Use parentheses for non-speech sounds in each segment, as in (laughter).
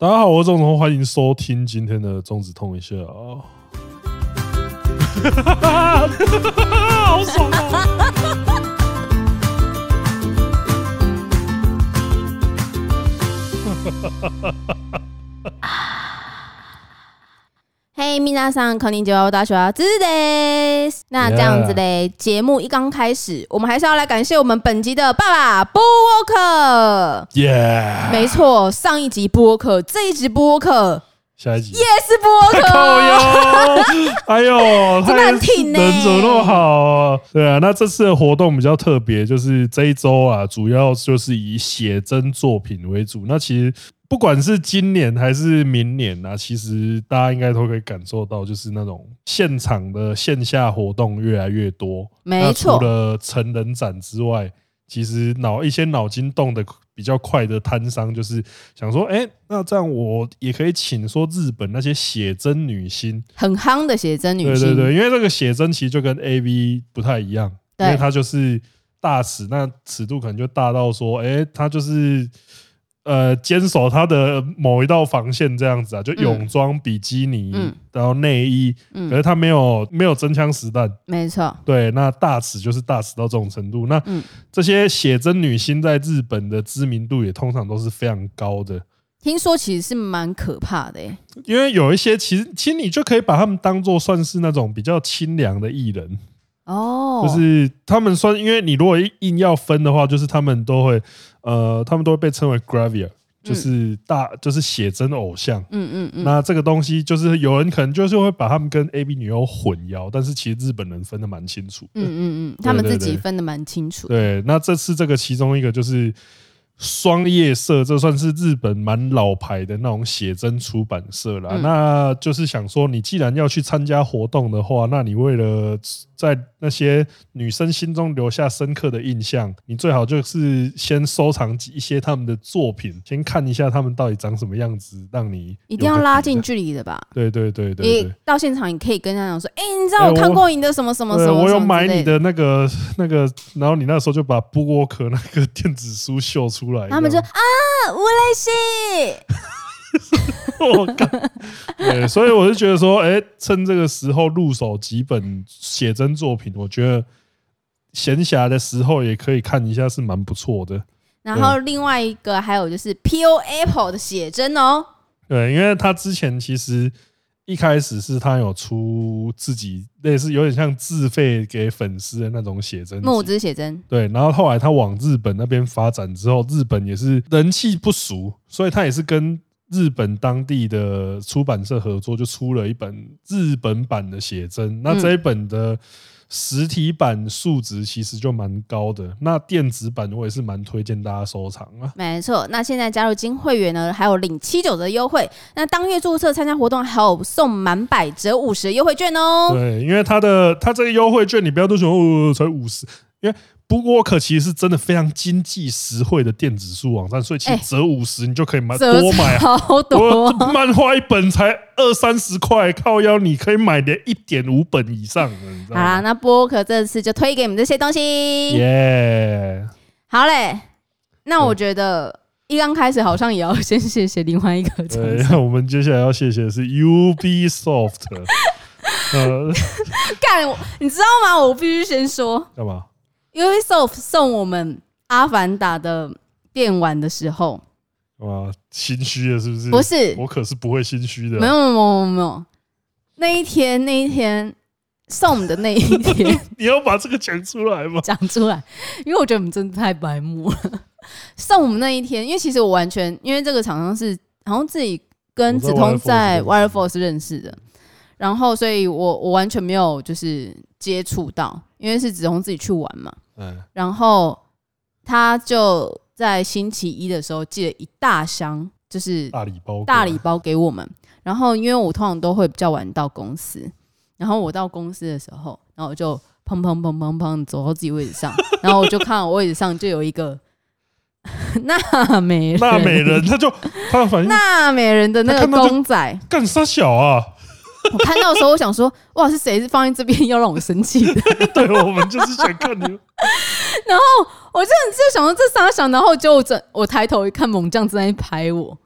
大家好，我是钟子通，欢迎收听今天的钟子通一下啊！好爽啊！(laughs) 嘿，米娜桑，康宁九幺大学啊，知的。那这样子嘞，节目一刚开始，我们还是要来感谢我们本集的爸爸布沃克。耶，没错，上一集布沃克，这一集布沃克，下一集也是布沃克。(laughs) (laughs) 哎呦，真的很挺呢，人怎么那么好啊？对啊，那这次的活动比较特别，就是这一周啊，主要就是以写真作品为主。那其实。不管是今年还是明年啊，其实大家应该都可以感受到，就是那种现场的线下活动越来越多。没错。除了成人展之外，其实脑一些脑筋动得比较快的摊商，就是想说，哎，那这样我也可以请说日本那些写真女星，很夯的写真女星。对对对，因为这个写真其实就跟 AV 不太一样，因为它就是大尺，那尺度可能就大到说，哎，它就是。呃，坚守他的某一道防线这样子啊，就泳装、比基尼，嗯、然后内衣，嗯、可是他没有没有真枪实弹，没错。对，那大尺就是大尺到这种程度。那这些写真女星在日本的知名度也通常都是非常高的。听说其实是蛮可怕的，因为有一些其实其实你就可以把他们当做算是那种比较清凉的艺人。哦，就是他们算，因为你如果硬要分的话，就是他们都会，呃，他们都会被称为 gravure，就是大，就是写真偶像。嗯嗯嗯。那这个东西就是有人可能就是会把他们跟 A B 女优混淆，但是其实日本人分的蛮清楚。嗯嗯嗯，他们自己分的蛮清楚。对，那这次这个其中一个就是。双叶社，这算是日本蛮老牌的那种写真出版社啦。那就是想说，你既然要去参加活动的话，那你为了在那些女生心中留下深刻的印象，你最好就是先收藏一些他们的作品，先看一下他们到底长什么样子，让你一定要拉近距离的吧？对对对对，你到现场你可以跟他讲说：“哎，你知道我看过你的什么什么什么？我有买你的那个那个，然后你那时候就把布沃克那个电子书秀出来。”他们就啊，吴雷西，(laughs) 我靠！对，所以我就觉得说，哎，趁这个时候入手几本写真作品，我觉得闲暇的时候也可以看一下，是蛮不错的。然后另外一个还有就是 P.O. Apple 的写真哦，对，因为他之前其实。一开始是他有出自己类似有点像自费给粉丝的那种写真，募资写真。对，然后后来他往日本那边发展之后，日本也是人气不俗，所以他也是跟日本当地的出版社合作，就出了一本日本版的写真。那这一本的。实体版数值其实就蛮高的，那电子版我也是蛮推荐大家收藏啊。没错，那现在加入金会员呢，还有领七九折优惠。那当月注册参加活动，还有送满百折五十的优惠券哦。对，因为它的它这个优惠券，你不要都说哦才五十，因为。不过，可其实是真的非常经济实惠的电子书网站，所以其实折五十你就可以买多买好多漫画一本才二三十块，靠腰你可以买点一点五本以上的。好啦，那播客这次就推给你们这些东西。耶，好嘞。那我觉得一刚开始好像也要先谢谢另外一个。对，(laughs) 我们接下来要谢谢的是 Ubisoft。呃，(laughs) 干，你知道吗？我必须先说干嘛？Ubisoft 送我们《阿凡达》的电玩的时候，哇，心虚了是不是？不是，我可是不会心虚的。没有没有没有没有，那一天那一天送我们的那一天，(laughs) 你要把这个讲出来吗？讲出来，因为我觉得我们真的太白目了。(laughs) 送我们那一天，因为其实我完全因为这个厂商是好像自己跟子通在 WireForce 认识的，然后所以我我完全没有就是接触到，因为是子通自己去玩嘛。嗯，然后他就在星期一的时候寄了一大箱，就是大礼包，大礼包给我们。然后因为我通常都会比较晚到公司，然后我到公司的时候，然后我就砰砰砰砰砰走到自己位置上，(laughs) 然后我就看我位置上就有一个 (laughs) 纳美人，纳美人，他就他反应纳美人的那个公仔，干啥小啊？我看到的时候，我想说，哇，是谁是放在这边 (laughs) 要让我生气的？(laughs) 对，我们就是想看你。(laughs) 然后我真的就想说这三想，然后就我抬头一看，猛将正在拍我。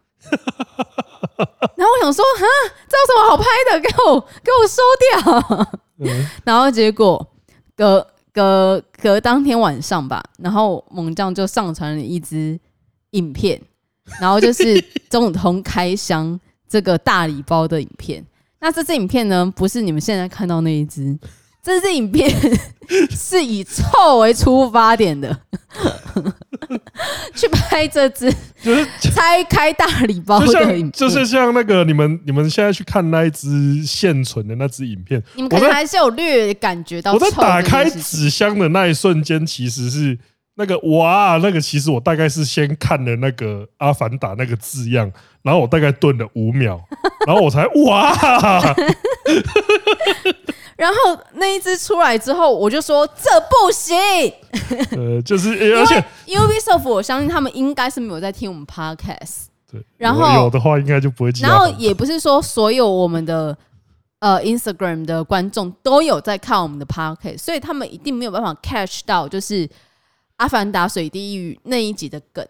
然后我想说，哈，这有什么好拍的？给我给我收掉。嗯、然后结果隔隔隔当天晚上吧，然后猛将就上传了一支影片，然后就是总统开箱这个大礼包的影片。那这支影片呢，不是你们现在看到那一支。这支影片 (laughs) 是以臭为出发点的，(laughs) 去拍这支就是拆开大礼包的影片，就是像那个你们你们现在去看那一支现存的那支影片，你们可能还是有略感觉到。我在打开纸箱的那一瞬间，其实是那个哇，那个其实我大概是先看了那个阿凡达那个字样，然后我大概顿了五秒，(laughs) 然后我才哇。(laughs) 然后那一只出来之后，我就说这不行。(laughs) 呃，就是而且 Ubisoft，我相信他们应该是没有在听我们 Podcast。对，然后有的话应该就不会。然后也不是说所有我们的呃 Instagram 的观众都有在看我们的 Podcast，所以他们一定没有办法 catch 到就是《阿凡达：水地狱》那一集的梗。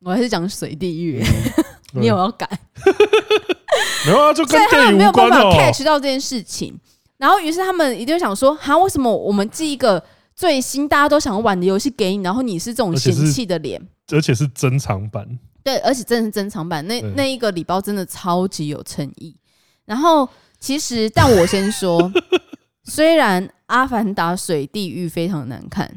我还是讲水地狱，(laughs) 你有要改？(laughs) 没有啊，就跟电影没有办法 catch 到这件事情。然后，于是他们一定想说：“哈，为什么我们寄一个最新大家都想玩的游戏给你，然后你是这种嫌弃的脸？而且是珍藏版。对，而且真的是珍藏版。那那一个礼包真的超级有诚意。然后，其实，但我先说，(laughs) 虽然《阿凡达：水地狱》非常难看，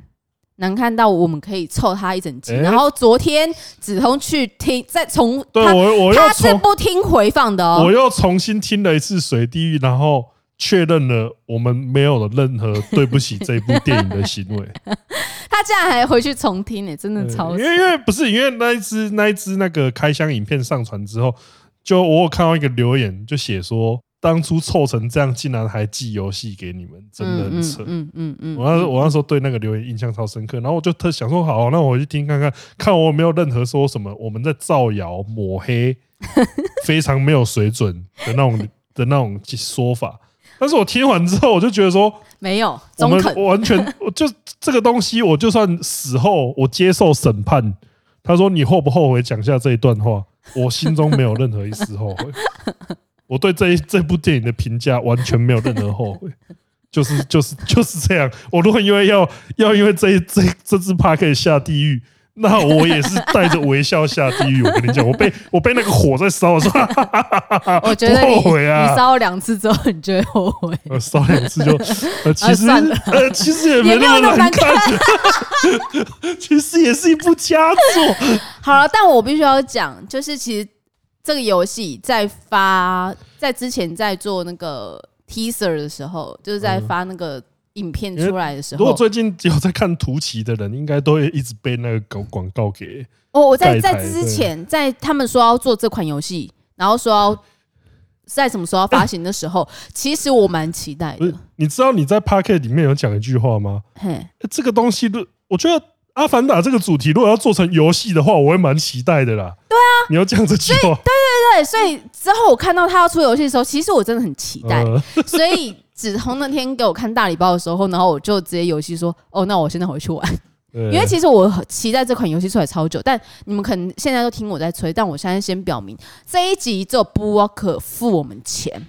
难看到我们可以凑他一整集。然后昨天子通去听，再重对我，我他是不听回放的哦，我又重新听了一次《水地狱》，然后。确认了，我们没有了任何对不起这部电影的行为。(laughs) 他竟然还回去重听呢，真的超。因为因为不是因为那一支那一支那个开箱影片上传之后，就我有看到一个留言，就写说当初凑成这样，竟然还寄游戏给你们，真的很扯。嗯嗯嗯。我那我那时候对那个留言印象超深刻，然后我就特想说，好，那我回去听看看，看我有没有任何说什么我们在造谣抹黑，(laughs) 非常没有水准的那种的那种说法。但是我听完之后，我就觉得说，没有，我们完全就这个东西，我就算死后我接受审判，他说你后不后悔讲下这一段话，我心中没有任何一丝后悔。(laughs) 我对这一这部电影的评价完全没有任何后悔，(laughs) 就是就是就是这样。我如果因为要要因为这一这这支趴可以下地狱。那我也是带着微笑下地狱。我跟你讲，我被我被那个火在烧的时候，(laughs) 我觉得后悔啊！你烧两次之后，你就会后悔。我烧两次就，(laughs) 其实呃，其实也没那么难看，其实也是一部佳作。好了，但我必须要讲，就是其实这个游戏在发在之前在做那个 teaser 的时候，就是在发那个。影片出来的时候，如果最近有在看图奇的人，应该都会一直被那个广广告给。哦，我在在之前，在他们说要做这款游戏，然后说要在什么时候要发行的时候，其实我蛮期待的。你知道你在 Pocket 里面有讲一句话吗？嘿，这个东西，我觉得《阿凡达》这个主题，如果要做成游戏的话，我会蛮期待的啦。对啊，你要讲这句话。对对对，所以之后我看到他要出游戏的时候，其实我真的很期待。所以。子彤那天给我看大礼包的时候，然后我就直接游戏说：“哦，那我现在回去玩。”因为其实我期待这款游戏出来超久，但你们可能现在都听我在吹，但我现在先表明，这一集只有 Bookwalker 付我们钱，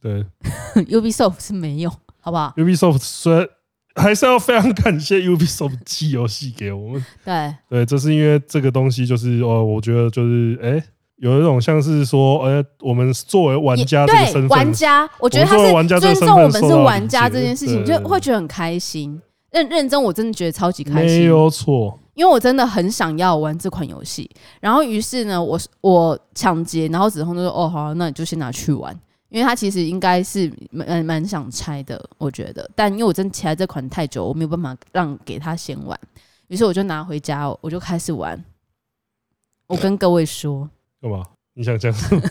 对，(laughs) Ubisoft 是没有，好不好？Ubisoft 虽然还是要非常感谢 Ubisoft 寄游戏给我们，对，对，这是因为这个东西就是哦，我觉得就是哎。欸有一种像是说，呃，我们作为玩家这个身份，玩家，我觉得他是尊重我们是玩家这件事情，就会觉得很开心。认认真，我真的觉得超级开心，没有错。因为我真的很想要玩这款游戏，然后于是呢，我我抢劫，然后子通就说：“哦，好，那你就先拿去玩。”因为他其实应该是蛮蛮想拆的，我觉得。但因为我真的期待这款太久，我没有办法让给他先玩，于是我就拿回家，我就开始玩。我跟各位说。干嘛？你想讲什么？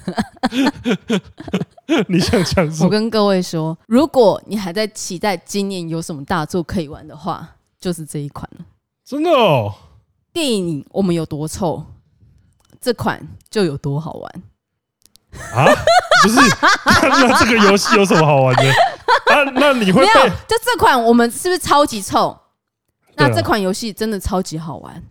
(laughs) 你想讲什么？我跟各位说，如果你还在期待今年有什么大作可以玩的话，就是这一款了。真的哦！电影我们有多臭，这款就有多好玩啊？(laughs) 不是？那这个游戏有什么好玩的？啊？那你会没有？就这款我们是不是超级臭？那这款游戏真的超级好玩。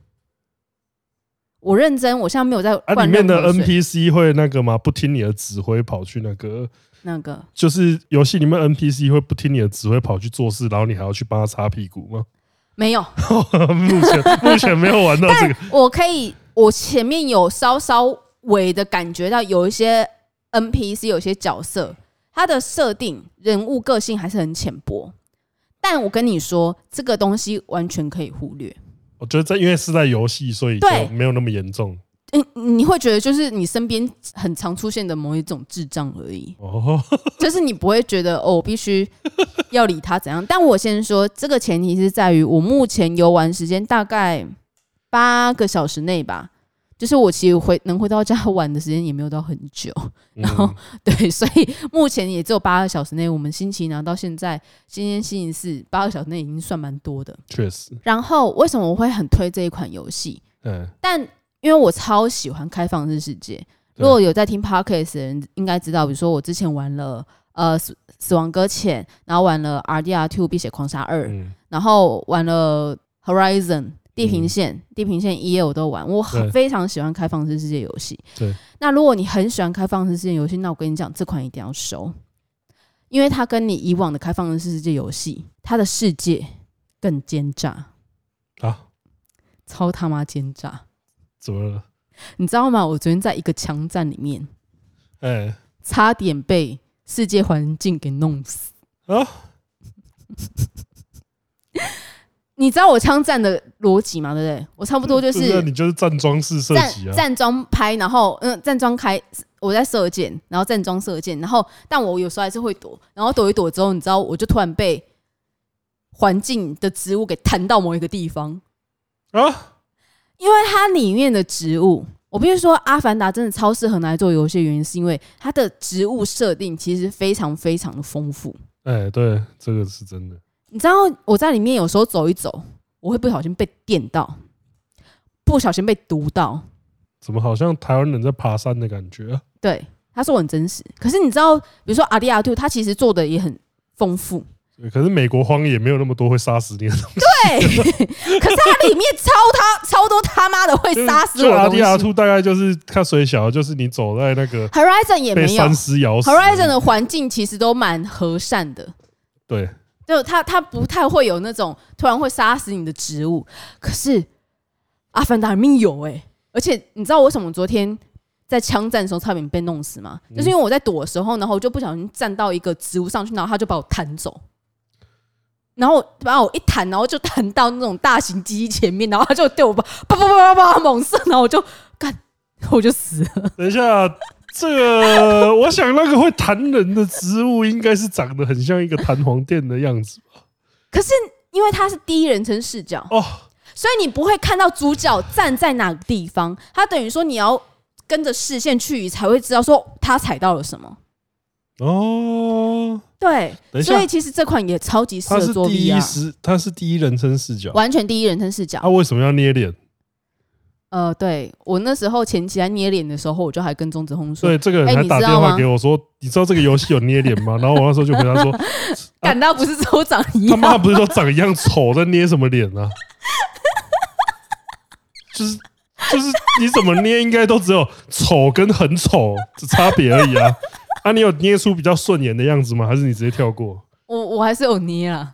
我认真，我现在没有在。啊，里面的 NPC 会那个吗？不听你的指挥跑去那个那个？就是游戏里面 NPC 会不听你的指挥跑去做事，然后你还要去帮他擦屁股吗？(laughs) 没有，目前目前没有玩到这个。我可以，我前面有稍稍微的感觉到有一些 NPC，有些角色，他的设定人物个性还是很浅薄。但我跟你说，这个东西完全可以忽略。我觉得这因为是在游戏，所以就没有那么严重。嗯，你会觉得就是你身边很常出现的某一种智障而已。哦，(laughs) (laughs) 就是你不会觉得哦，我必须要理他怎样。但我先说，这个前提是在于我目前游玩时间大概八个小时内吧。就是我其实回能回到家 (laughs) 玩的时间也没有到很久，然后对，所以目前也只有八个小时内。我们星期拿到现在，今天星期四，八个小时内已经算蛮多的。确实。然后为什么我会很推这一款游戏？嗯，但因为我超喜欢开放式世界。如果有在听 Podcast 的人应该知道，比如说我之前玩了呃死死亡搁浅，然后玩了 RDR2 碧血狂杀二，然后玩了 Horizon。地平线、嗯、地平线一我都玩，我很非常喜欢开放式世界游戏。对，那如果你很喜欢开放式世界游戏，那我跟你讲，这款一定要收，因为它跟你以往的开放式世界游戏，它的世界更奸诈啊，超他妈奸诈！怎么了？你知道吗？我昨天在一个枪战里面，哎、欸，差点被世界环境给弄死啊！(laughs) 你知道我枪战的逻辑吗？对不对？我差不多就是你就是站桩式射击啊，站桩拍，然后嗯，站桩开，我在射箭，然后站桩射箭，然后但我有时候还是会躲，然后躲一躲之后，你知道我就突然被环境的植物给弹到某一个地方啊，因为它里面的植物，我必须说，《阿凡达》真的超适合拿来做游戏，原因是因为它的植物设定其实非常非常的丰富。哎，对，这个是真的。你知道我在里面有时候走一走，我会不小心被电到，不小心被毒到。怎么好像台湾人在爬山的感觉啊？对，他说我很真实。可是你知道，比如说阿迪亚兔他其实做的也很丰富。可是美国荒野没有那么多会杀死你的东西。对，(laughs) 可是它里面超他超多他妈的会杀死我的东西。RDR2 大概就是看水小，就是你走在那个 Horizon 也没有。山狮咬死。Horizon 的环境其实都蛮和善的。对。就它，它不太会有那种突然会杀死你的植物。可是《阿凡达》里面有哎、而且你知道为什么昨天在枪战的时候差点被弄死吗？就是因为我在躲的时候，然后我就不小心站到一个植物上去，然后他就把我弹走，然后把我一弹，然后就弹到那种大型机前面，然后他就对我叭叭叭叭叭猛射，然后我就干，我就死了。等一下。这个，我想那个会弹人的植物，应该是长得很像一个弹簧垫的样子吧？可是因为它是第一人称视角哦，所以你不会看到主角站在哪个地方，它等于说你要跟着视线去，才会知道说他踩到了什么。哦，对，所以其实这款也超级适合做 VR，它是第一人称视角，完全第一人称视角。它为什么要捏脸？呃，对我那时候前期在捏脸的时候，我就还跟钟子红说，对这个人还打电话给我说，你知道这个游戏有捏脸吗？然后我那时候就回答说，(laughs) 感到不是都长一样，他妈不是说长一样丑，在捏什么脸啊？就是就是你怎么捏，应该都只有丑跟很丑的差别而已啊！啊，你有捏出比较顺眼的样子吗？还是你直接跳过？我我还是有捏啊，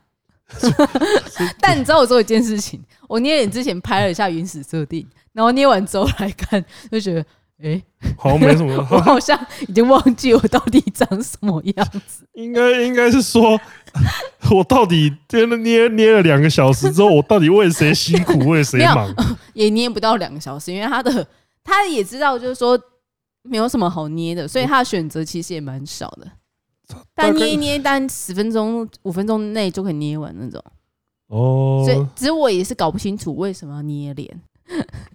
(laughs) 但你知道我做一件事情，我捏脸之前拍了一下原始设定。然后捏完之后来看，就觉得，哎、欸，好像没什么。(laughs) 我好像已经忘记我到底长什么样子。(laughs) 应该应该是说，我到底捏捏捏了两个小时之后，我到底为谁辛苦，为谁忙？也捏不到两个小时，因为他的他也知道，就是说没有什么好捏的，所以他的选择其实也蛮少的。但捏一捏，但十分钟、五分钟内就可以捏完那种。哦，所以只是我也是搞不清楚为什么要捏脸。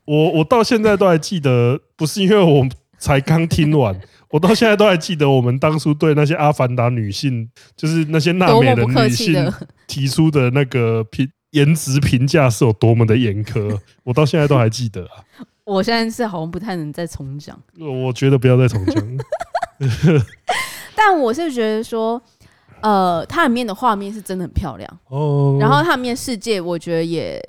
我我到现在都还记得，不是因为我才刚听完，我到现在都还记得我们当初对那些阿凡达女性，就是那些娜美的女性提出的那个评颜值评价是有多么的严苛，我到现在都还记得啊。(laughs) 我现在是好像不太能再重讲，我觉得不要再重讲。(laughs) 但我是觉得说，呃，它里面的画面是真的很漂亮哦，然后它里面世界我觉得也。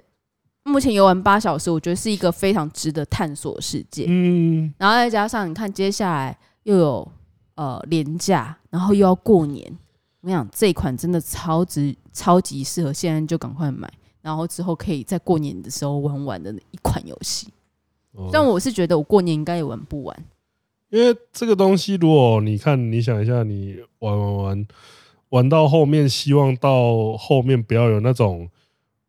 目前游玩八小时，我觉得是一个非常值得探索的世界。嗯，然后再加上你看，接下来又有呃廉价，然后又要过年，我跟你讲，这一款真的超值，超级适合现在就赶快买，然后之后可以在过年的时候玩玩的一款游戏。但我是觉得我过年应该也玩不完，因为这个东西，如果你看，你想一下，你玩玩玩玩到后面，希望到后面不要有那种。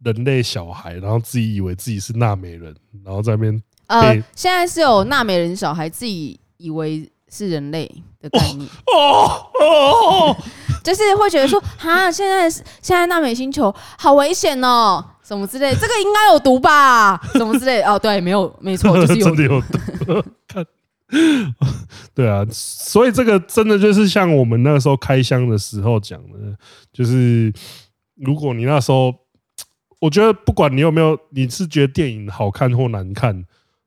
人类小孩，然后自己以为自己是纳美人，然后在那边呃，现在是有纳美人小孩自己以为是人类的概念 (laughs) 哦哦，就是会觉得说哈，现在现在纳美星球好危险哦，什么之类，这个应该有毒吧，什么之类哦，对，没有，没错，就是有 (laughs) 真的有毒。看，(laughs) 对啊，所以这个真的就是像我们那个时候开箱的时候讲的，就是如果你那时候。我觉得不管你有没有，你是觉得电影好看或难看，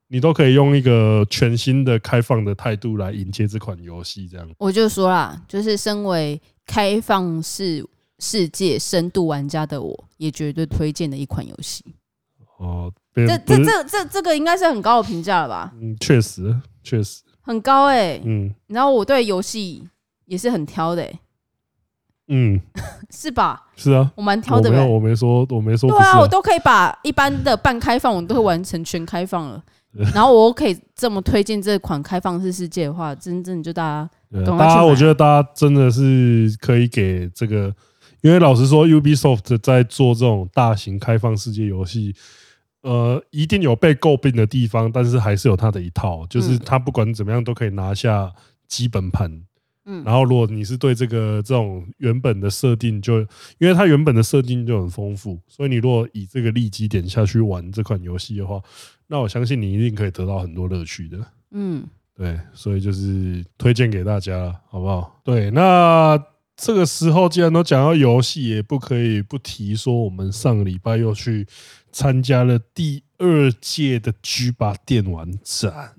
你都可以用一个全新的开放的态度来迎接这款游戏。这样，我就说啦，就是身为开放式世界深度玩家的我，也绝对推荐的一款游戏。哦，这这这这这个应该是很高的评价了吧？嗯，确实，确实很高哎、欸。嗯，然后我对游戏也是很挑的、欸。嗯，(laughs) 是吧？是啊，我蛮挑的。没有，我没说，我没说。对啊，我都可以把一般的半开放，我都会完成全开放了。(laughs) 然后我可以这么推荐这款开放式世界的话，真正就大家，大家，我觉得大家真的是可以给这个，因为老实说，Ubisoft 在做这种大型开放世界游戏，呃，一定有被诟病的地方，但是还是有它的一套，就是它不管怎么样都可以拿下基本盘。嗯，然后如果你是对这个这种原本的设定就，因为它原本的设定就很丰富，所以你如果以这个利基点下去玩这款游戏的话，那我相信你一定可以得到很多乐趣的。嗯，对，所以就是推荐给大家了，好不好？对，那这个时候既然都讲到游戏，也不可以不提说我们上个礼拜又去参加了第二届的 G 八电玩展，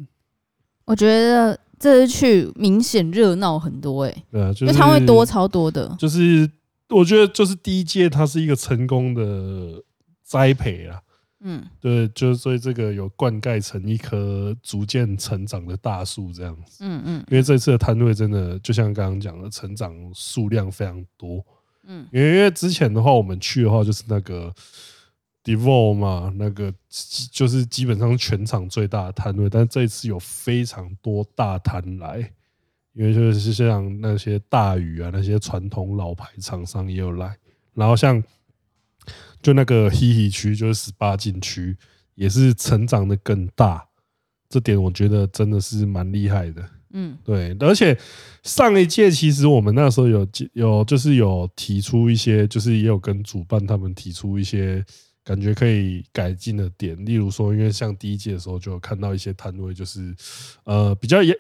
我觉得。这次去明显热闹很多哎、欸，对啊，就摊位多超多的。就是我觉得，就是第一届它是一个成功的栽培啊，嗯，对，就是所以这个有灌溉成一棵逐渐成长的大树这样子，嗯嗯。因为这次的摊位真的就像刚刚讲的，成长数量非常多，嗯，因为因为之前的话，我们去的话就是那个。Devolver 嘛，那个就是基本上全场最大的摊位，但是这一次有非常多大摊来，因为就是像那些大鱼啊，那些传统老牌厂商也有来，然后像就那个 HeHe 区，就是十八禁区，也是成长的更大，这点我觉得真的是蛮厉害的。嗯，对，而且上一届其实我们那时候有有就是有提出一些，就是也有跟主办他们提出一些。感觉可以改进的点，例如说，因为像第一届的时候就有看到一些摊位，就是呃比较阳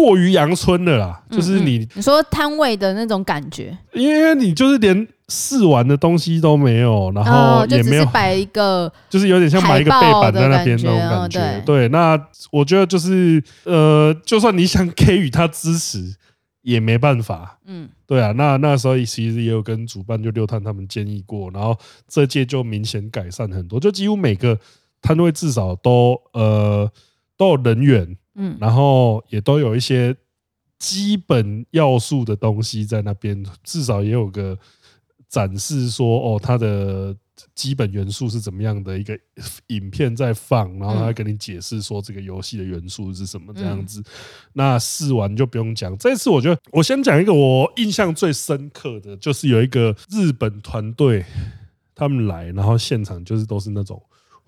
过于阳春的啦，就是你你说摊位的那种感觉，因为你就是连试玩的东西都没有，然后也没有摆一个，(laughs) 就是有点像摆一个背板在那边那种感觉。对，那我觉得就是呃，就算你想给予他支持。也没办法，嗯，对啊，那那时候其实也有跟主办就六探他们建议过，然后这届就明显改善很多，就几乎每个摊位至少都呃都有人员，嗯，然后也都有一些基本要素的东西在那边，至少也有个展示说哦，它的。基本元素是怎么样的一个影片在放，然后他跟你解释说这个游戏的元素是什么这样子。那试完就不用讲。这次我觉得我先讲一个我印象最深刻的，就是有一个日本团队他们来，然后现场就是都是那种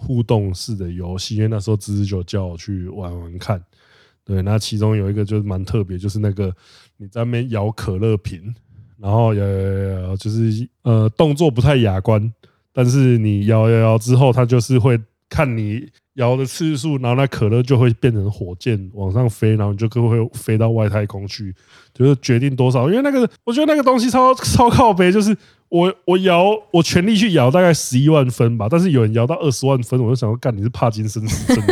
互动式的游戏，因为那时候芝芝就叫我去玩玩看。对，那其中有一个就是蛮特别，就是那个你在那边摇可乐瓶，然后摇摇摇，就是呃动作不太雅观。但是你摇摇摇之后，它就是会看你摇的次数，然后那可乐就会变成火箭往上飞，然后你就可会飞到外太空去，就是决定多少。因为那个，我觉得那个东西超超靠背，就是我我摇我全力去摇，大概十一万分吧。但是有人摇到二十万分，我就想说，干你是帕金森氏症，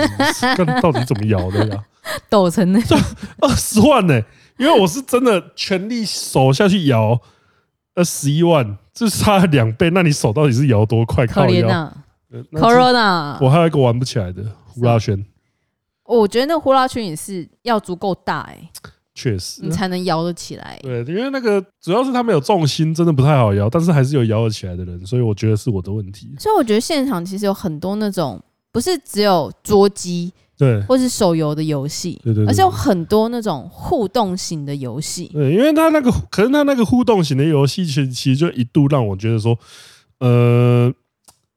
干到底怎么摇的呀？(laughs) 抖成那二十万呢、欸？因为我是真的全力手下去摇，呃，十一万。就差两倍，那你手到底是摇多快？靠腰，Corona，我还有一个玩不起来的呼啦圈。我觉得那个呼啦圈也是要足够大哎、欸，确实，你才能摇得起来。对，因为那个主要是他没有重心，真的不太好摇，但是还是有摇得起来的人，所以我觉得是我的问题。所以我觉得现场其实有很多那种不是只有捉鸡。对，或是手游的游戏，对对，对，而且有很多那种互动型的游戏。对，因为他那个，可是他那个互动型的游戏，其实其实就一度让我觉得说，呃，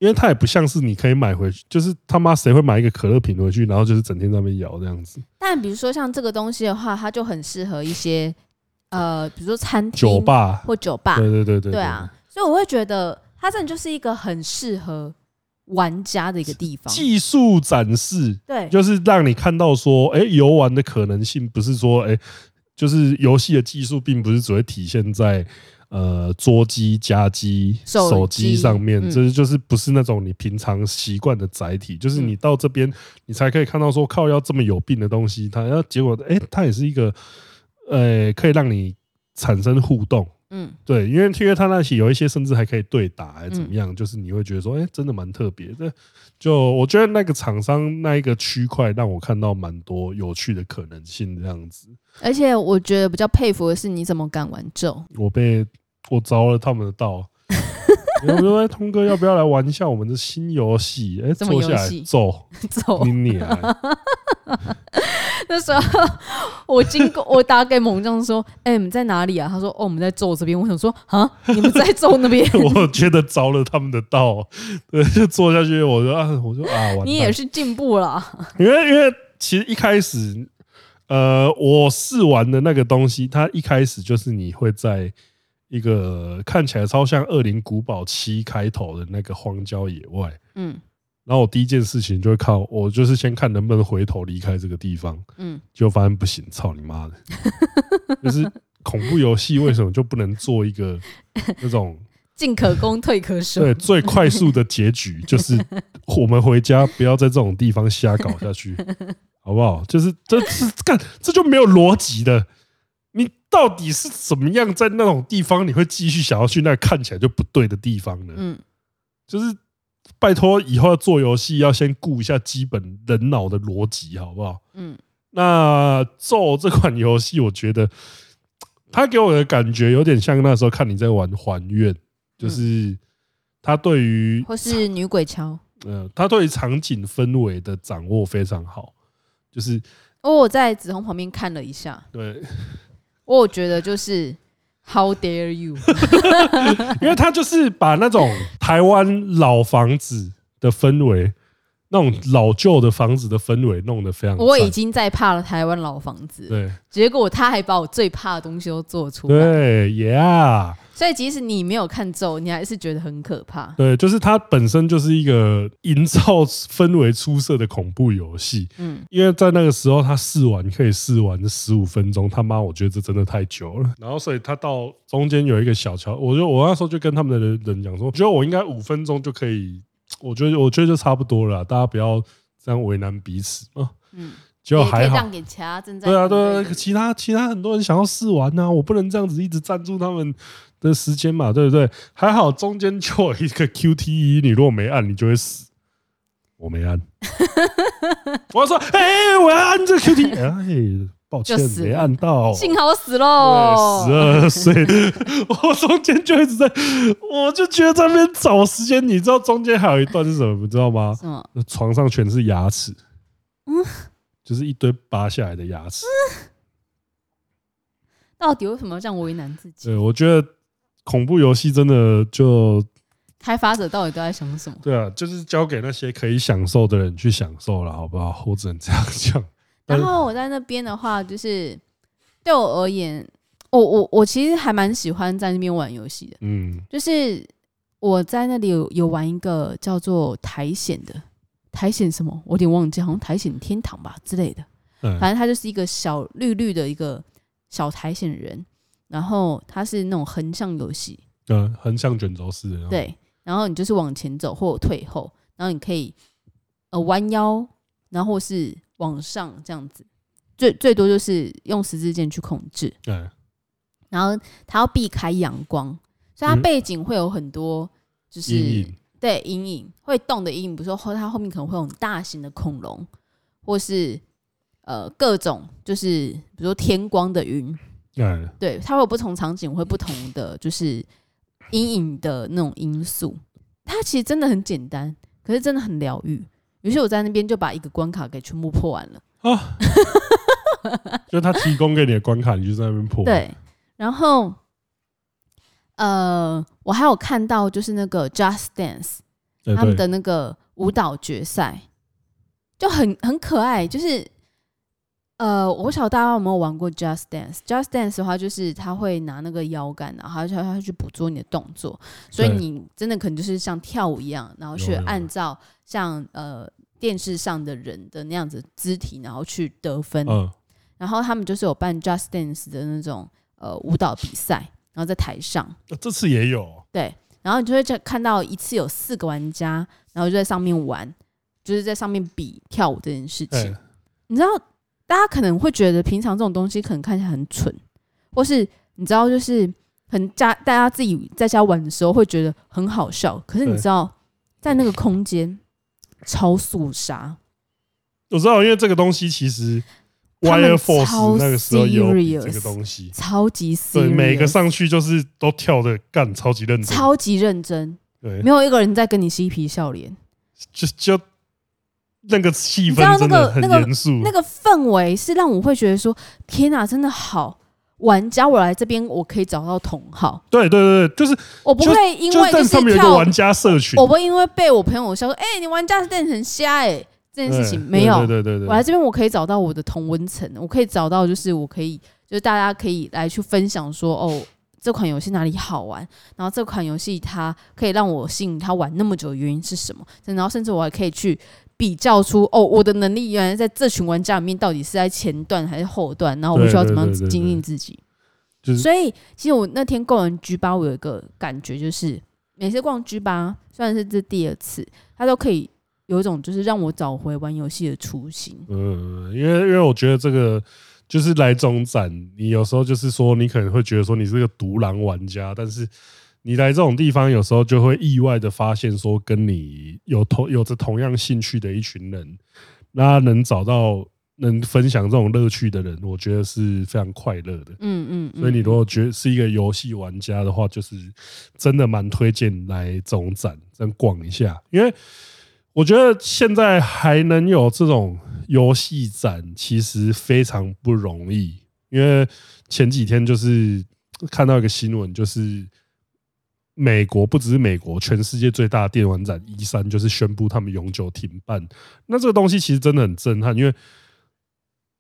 因为它也不像是你可以买回去，就是他妈谁会买一个可乐瓶回去，然后就是整天在那边摇这样子。但比如说像这个东西的话，它就很适合一些呃，比如说餐厅、酒吧或酒吧。对对对对，对啊，所以我会觉得它真的就是一个很适合。玩家的一个地方，技术展示，对，就是让你看到说，哎，游玩的可能性不是说，哎，就是游戏的技术并不是只会体现在呃桌机、家机、手机上面，这、嗯、就是不是那种你平常习惯的载体，就是你到这边你才可以看到说，靠，要这么有病的东西，它要结果，哎，它也是一个，呃，可以让你产生互动。嗯，对，因为因为他那些有一些甚至还可以对打，还是怎么样，嗯、就是你会觉得说，哎、欸，真的蛮特别的。就我觉得那个厂商那一个区块让我看到蛮多有趣的可能性，这样子。而且我觉得比较佩服的是，你怎么敢玩咒？我被我着了他们的道。(laughs) 有没有通哥要不要来玩一下我们的新游戏？哎、欸，坐下来咒咒 (laughs) 你你啊！那时候我经过，我打给猛将说：“哎、欸，你们在哪里啊？”他说：“哦，我们在坐这边。”我想说：“啊，你们在坐那边？” (laughs) 我觉得着了他们的道，对，就坐下去。我说：“啊，我说啊，你也是进步了。”因为因为其实一开始，呃，我试玩的那个东西，它一开始就是你会在。一个看起来超像《恶灵古堡七》开头的那个荒郊野外，嗯，然后我第一件事情就会看，我就是先看能不能回头离开这个地方，嗯，就发现不行，操你妈的！就是恐怖游戏为什么就不能做一个 (laughs) 那种进可攻退可守？对，最快速的结局就是我们回家，不要在这种地方瞎搞下去，(laughs) 好不好？就是这是干，这就没有逻辑的。你到底是怎么样在那种地方，你会继续想要去那看起来就不对的地方呢？嗯，就是拜托以后要做游戏要先顾一下基本人脑的逻辑，好不好？嗯，那咒这款游戏，我觉得它给我的感觉有点像那时候看你在玩还愿，就是它对于或是女鬼桥，嗯，它对于场景氛围的掌握非常好，就是哦，我在子红旁边看了一下，对。我觉得就是 How dare you？(laughs) 因为他就是把那种台湾老房子的氛围，那种老旧的房子的氛围弄得非常。我已经在怕了台湾老房子，对，结果他还把我最怕的东西都做出来，对，Yeah。所以即使你没有看咒，你还是觉得很可怕。对，就是它本身就是一个营造氛围出色的恐怖游戏。嗯，因为在那个时候，他试玩可以试玩十五分钟，他妈，我觉得这真的太久了。然后，所以他到中间有一个小桥，我就我那时候就跟他们的人讲说，我觉得我应该五分钟就可以，我觉得我觉得就差不多了，大家不要这样为难彼此啊。嗯，就还好。给其他正在对啊，对啊，其他其他很多人想要试玩呢，我不能这样子一直赞助他们。的时间嘛，对不对？还好中间就有一个 QTE，你如果没按，你就会死。我没按，(laughs) 我要说，哎、欸，我要按这个 QTE，哎，抱歉，没按到，幸好死喽。十二岁，(laughs) 我中间就一直在，我就觉得在那边找时间。你知道中间还有一段是什么？你知道吗？什么？床上全是牙齿，嗯，就是一堆拔下来的牙齿。嗯、到底为什么要这样为难自己？对，我觉得。恐怖游戏真的就开发者到底都在想什么？对啊，就是交给那些可以享受的人去享受了，好不好？我只能这样讲。(laughs) 然后我在那边的话，就是对我而言，我我我其实还蛮喜欢在那边玩游戏的。嗯，就是我在那里有有玩一个叫做苔藓的苔藓什么，我有点忘记，好像苔藓天堂吧之类的。嗯，反正它就是一个小绿绿的一个小苔藓人。然后它是那种横向游戏，嗯，横向卷轴式的。对，然后你就是往前走或退后，然后你可以呃弯腰，然后是往上这样子，最最多就是用十字键去控制。对，然后它要避开阳光，所以它背景会有很多就是对，阴影会动的阴影，比如说后它后面可能会有很大型的恐龙，或是呃各种就是比如说天光的云，嗯，对，它会有不同场景会不同的就是阴影的那种因素。它其实真的很简单，可是真的很疗愈。于是我在那边就把一个关卡给全部破完了啊，(laughs) 就他提供给你的关卡，你就在那边破。对，然后。呃，我还有看到就是那个 Just Dance 他们的那个舞蹈决赛，就很很可爱。就是呃，我不晓得大家有没有玩过 Just Dance？Just Dance 的话，就是他会拿那个腰杆，然后他他去捕捉你的动作，所以你真的可能就是像跳舞一样，然后去按照像呃电视上的人的那样子肢体，然后去得分。然后他们就是有办 Just Dance 的那种呃舞蹈比赛。然后在台上，这次也有对，然后你就会看到一次有四个玩家，然后就在上面玩，就是在上面比跳舞这件事情。你知道，大家可能会觉得平常这种东西可能看起来很蠢，或是你知道，就是很家大家自己在家玩的时候会觉得很好笑。可是你知道，在那个空间超肃杀。我知道，因为这个东西其实。Wire Force 那个时候有这个东西，超级 serious，对，每个上去就是都跳的干，超级认真，超级认真，对，没有一个人在跟你嬉皮笑脸，就就那个气氛真的很严肃，那个氛围是让我会觉得说，天哪，真的好玩家，我来这边我可以找到同好，对对对，就是我不会因为就是上面有一个玩家社群，我不会因为被我朋友笑说，哎，你玩家是变成瞎哎。这件事情没有，对对对对，我来这边我可以找到我的同温层，我可以找到就是我可以，就是大家可以来去分享说，哦，这款游戏哪里好玩，然后这款游戏它可以让我吸引他玩那么久的原因是什么？然后甚至我还可以去比较出，哦，我的能力原来在这群玩家里面到底是在前段还是后段，然后我需要怎么样经营自己。所以其实我那天逛完 G 八，我有一个感觉就是，每次逛 G 八，虽然是这第二次，它都可以。有一种就是让我找回玩游戏的初心。嗯，因为因为我觉得这个就是来中展，你有时候就是说你可能会觉得说你是个独狼玩家，但是你来这种地方，有时候就会意外的发现说跟你有同有着同样兴趣的一群人，那能找到能分享这种乐趣的人，我觉得是非常快乐的。嗯嗯，所以你如果觉得是一个游戏玩家的话，就是真的蛮推荐来这种展再逛一下，因为。我觉得现在还能有这种游戏展，其实非常不容易。因为前几天就是看到一个新闻，就是美国不只是美国，全世界最大的电玩展 E 三就是宣布他们永久停办。那这个东西其实真的很震撼，因为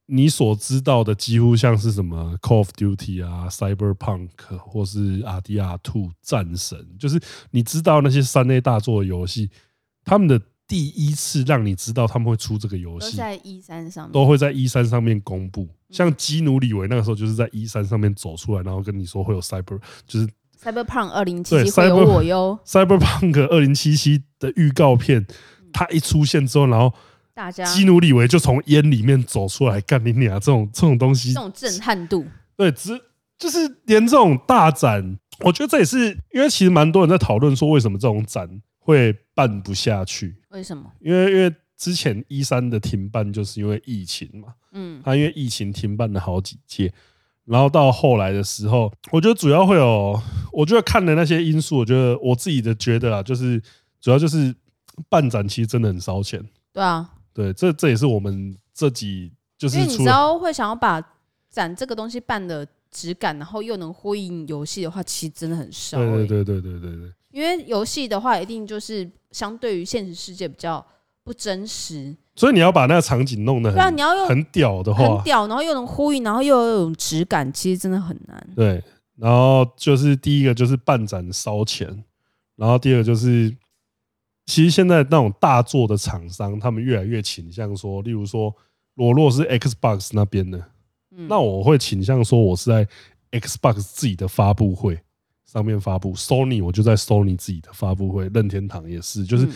你所知道的几乎像是什么 Call of Duty 啊、Cyberpunk 或是 RDR2 战神，就是你知道那些三 A 大作的游戏，他们的。第一次让你知道他们会出这个游戏，都在 E 三上面，都会在 E 三上面公布。像基努里维那个时候就是在 E 三上面走出来，然后跟你说会有 Cyber，就是 Cyberpunk 二零七七会有我哟。Cyberpunk 二零七七的预告片，它一出现之后，然后大家基努里维就从烟里面走出来，干你娘！这种这种东西，这种震撼度，对，只就是连这种大展，我觉得这也是因为其实蛮多人在讨论说，为什么这种展会办不下去？为什么？因为因为之前一三的停办就是因为疫情嘛，嗯，他因为疫情停办了好几届，然后到后来的时候，我觉得主要会有，我觉得看的那些因素，我觉得我自己的觉得啊，就是主要就是办展其实真的很烧钱，对啊，对，这这也是我们这几就是因为你知道会想要把展这个东西办的质感，然后又能呼应游戏的话，其实真的很烧，对对对对对对对。因为游戏的话，一定就是相对于现实世界比较不真实，所以你要把那个场景弄得很，对啊，你要用很屌的话，很屌，然后又能呼应，然后又有一种质感，其实真的很难。对，然后就是第一个就是办展烧钱，然后第二个就是，其实现在那种大作的厂商，他们越来越倾向说，例如说，我若是 Xbox 那边的，那我会倾向说，我是在 Xbox 自己的发布会。上面发布，Sony 我就在 Sony 自己的发布会，任天堂也是，就是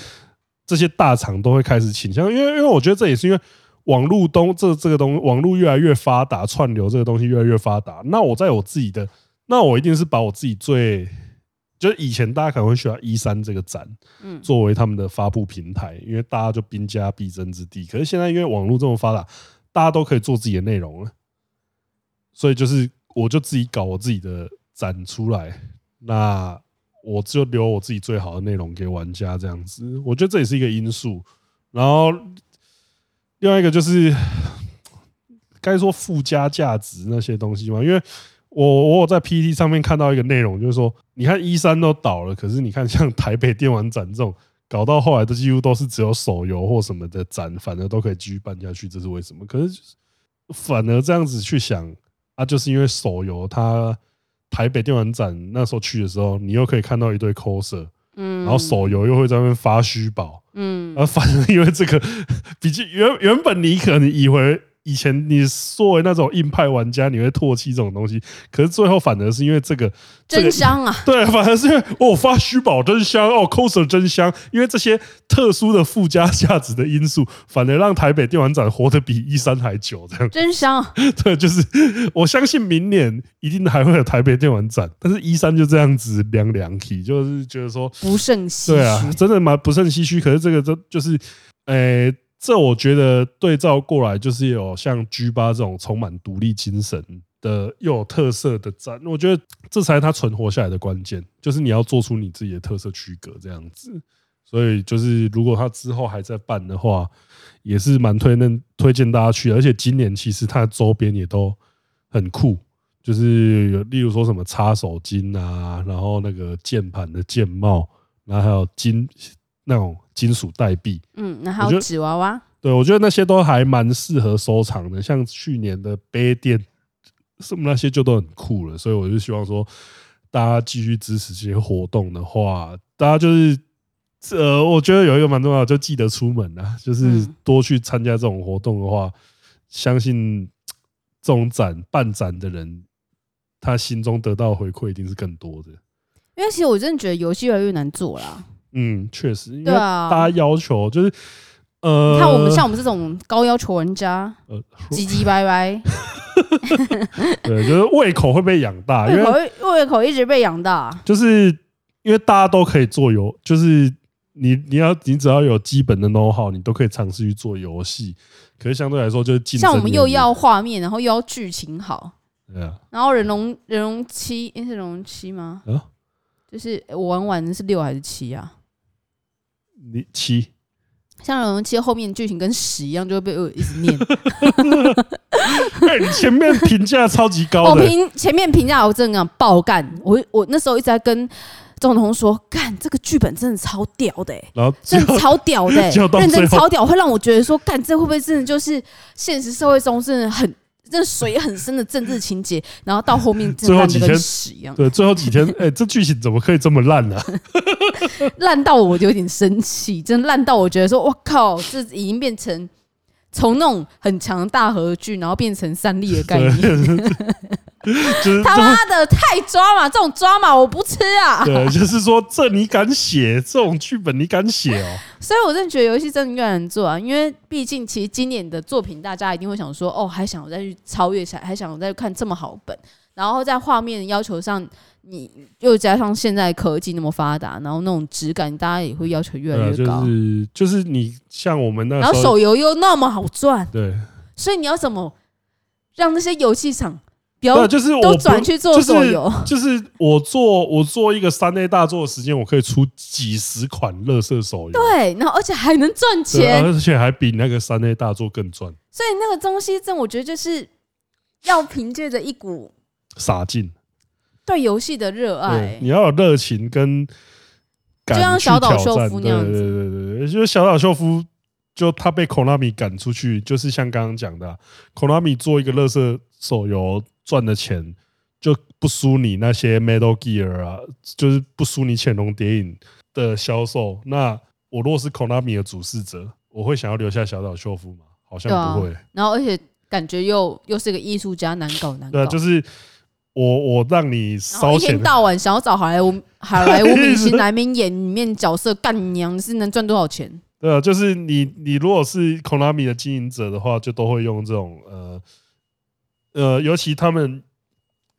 这些大厂都会开始倾向，因为因为我觉得这也是因为网络东这这个东西，网络越来越发达，串流这个东西越来越发达。那我在我自己的，那我一定是把我自己最就是以前大家可能会需要一三这个展，嗯，作为他们的发布平台，因为大家就兵家必争之地。可是现在因为网络这么发达，大家都可以做自己的内容了，所以就是我就自己搞我自己的展出来，那我就留我自己最好的内容给玩家这样子。我觉得这也是一个因素。然后另外一个就是该说附加价值那些东西嘛，因为。我我有在 PTT 上面看到一个内容，就是说，你看 E3 都倒了，可是你看像台北电玩展这种，搞到后来都几乎都是只有手游或什么的展，反而都可以继续办下去，这是为什么？可是反而这样子去想啊，就是因为手游它台北电玩展那时候去的时候，你又可以看到一堆 coser，嗯，然后手游又会在那边发虚宝，嗯，而反正因为这个，(laughs) 比起原原本你可能以为。以前你作为那种硬派玩家，你会唾弃这种东西，可是最后反而是因为这个真香啊！(laughs) 对，反而是因为哦发虚宝真香哦，coser 真香，因为这些特殊的附加价值的因素，反而让台北电玩展活得比一三还久。这样 (laughs) 真香，(laughs) 对，就是我相信明年一定还会有台北电玩展，但是一三就这样子凉凉体，就是觉得说不胜唏嘘。对啊，真的蛮不胜唏嘘。可是这个就就是，诶、欸。这我觉得对照过来，就是有像 G 八这种充满独立精神的又有特色的展，我觉得这才是它存活下来的关键，就是你要做出你自己的特色区隔这样子。所以就是如果它之后还在办的话，也是蛮推荐推荐大家去。而且今年其实它的周边也都很酷，就是有例如说什么擦手巾啊，然后那个键盘的键帽，然后还有金。那种金属代币，嗯，那还有纸娃娃，对，我觉得那些都还蛮适合收藏的。像去年的杯垫什么那些就都很酷了，所以我就希望说，大家继续支持这些活动的话，大家就是呃，我觉得有一个蛮重要的，就记得出门啊，就是多去参加这种活动的话，相信这种展办展的人，他心中得到的回馈一定是更多的。因为其实我真的觉得游戏越来越难做了。嗯，确实，因为大家要求就是，呃，你看我们像我们这种高要求玩家，呃，唧唧歪歪，(laughs) 对，就是胃口会被养大，(laughs) 胃口胃口一直被养大，就是因为大家都可以做游，就是你你要你只要有基本的 know how，你都可以尝试去做游戏。可是相对来说，就是像我们又要画面，然后又要剧情好，对啊，然后人龙人龙七，欸，是人龙七吗？啊，就是我玩完的是六还是七啊？你七，像人龙七后面剧情跟屎一样，就会被我一直念。(laughs) 哎，你前面评价超级高，我评前面评价我真的爆干。我我那时候一直在跟钟彤说，干这个剧本真的超屌的，欸，然后真的超屌的，认真超屌，会让我觉得说，干这会不会真的就是现实社会中真的很。这水很深的政治情节，(laughs) 然后到后面最后几天屎一样。对，最后几天，(laughs) 哎、欸，这剧情怎么可以这么烂呢、啊？(laughs) 烂到我就有点生气，真的烂到我觉得说，我靠，这已经变成从那种很强的大合剧，然后变成三立的概念。(laughs) 就是 (laughs) (laughs) 他妈的太抓马，这种抓马我不吃啊！对，就是说这你敢写这种剧本，你敢写哦？所以我真的觉得游戏真的越难做啊，因为毕竟其实今年的作品，大家一定会想说，哦，还想再去超越一下，还想再看这么好本，然后在画面要求上，你又加上现在科技那么发达，然后那种质感，大家也会要求越来越高。就是就是你像我们那，然后手游又那么好赚，对，所以你要怎么让那些游戏厂？不要，就是我都转去做手游，(laughs) 就是我做我做一个三 A 大作的时间，我可以出几十款乐色手游。对，然后而且还能赚钱，而且还比那个三 A 大作更赚。所以那个东西，这我觉得就是要凭借着一股傻劲，对游戏的热爱，你要有热情跟。就像小岛秀夫那样子，对对对对，就是小岛秀夫，就他被 Konami 赶出去，就是像刚刚讲的、啊、，Konami 做一个乐色手游。赚的钱就不输你那些 Metal Gear 啊，就是不输你潜龙谍影的销售。那我如果是 Konami 的主事者，我会想要留下小岛秀夫吗？好像不会。然后而且感觉又又是个艺术家，难搞难搞。对，就是我我让你烧钱，一天到晚想要找好莱坞 (laughs) 好莱坞明星来面演里面角色干娘，是能赚多少钱？对啊，就是你你如果是 Konami 的经营者的话，就都会用这种呃。呃，尤其他们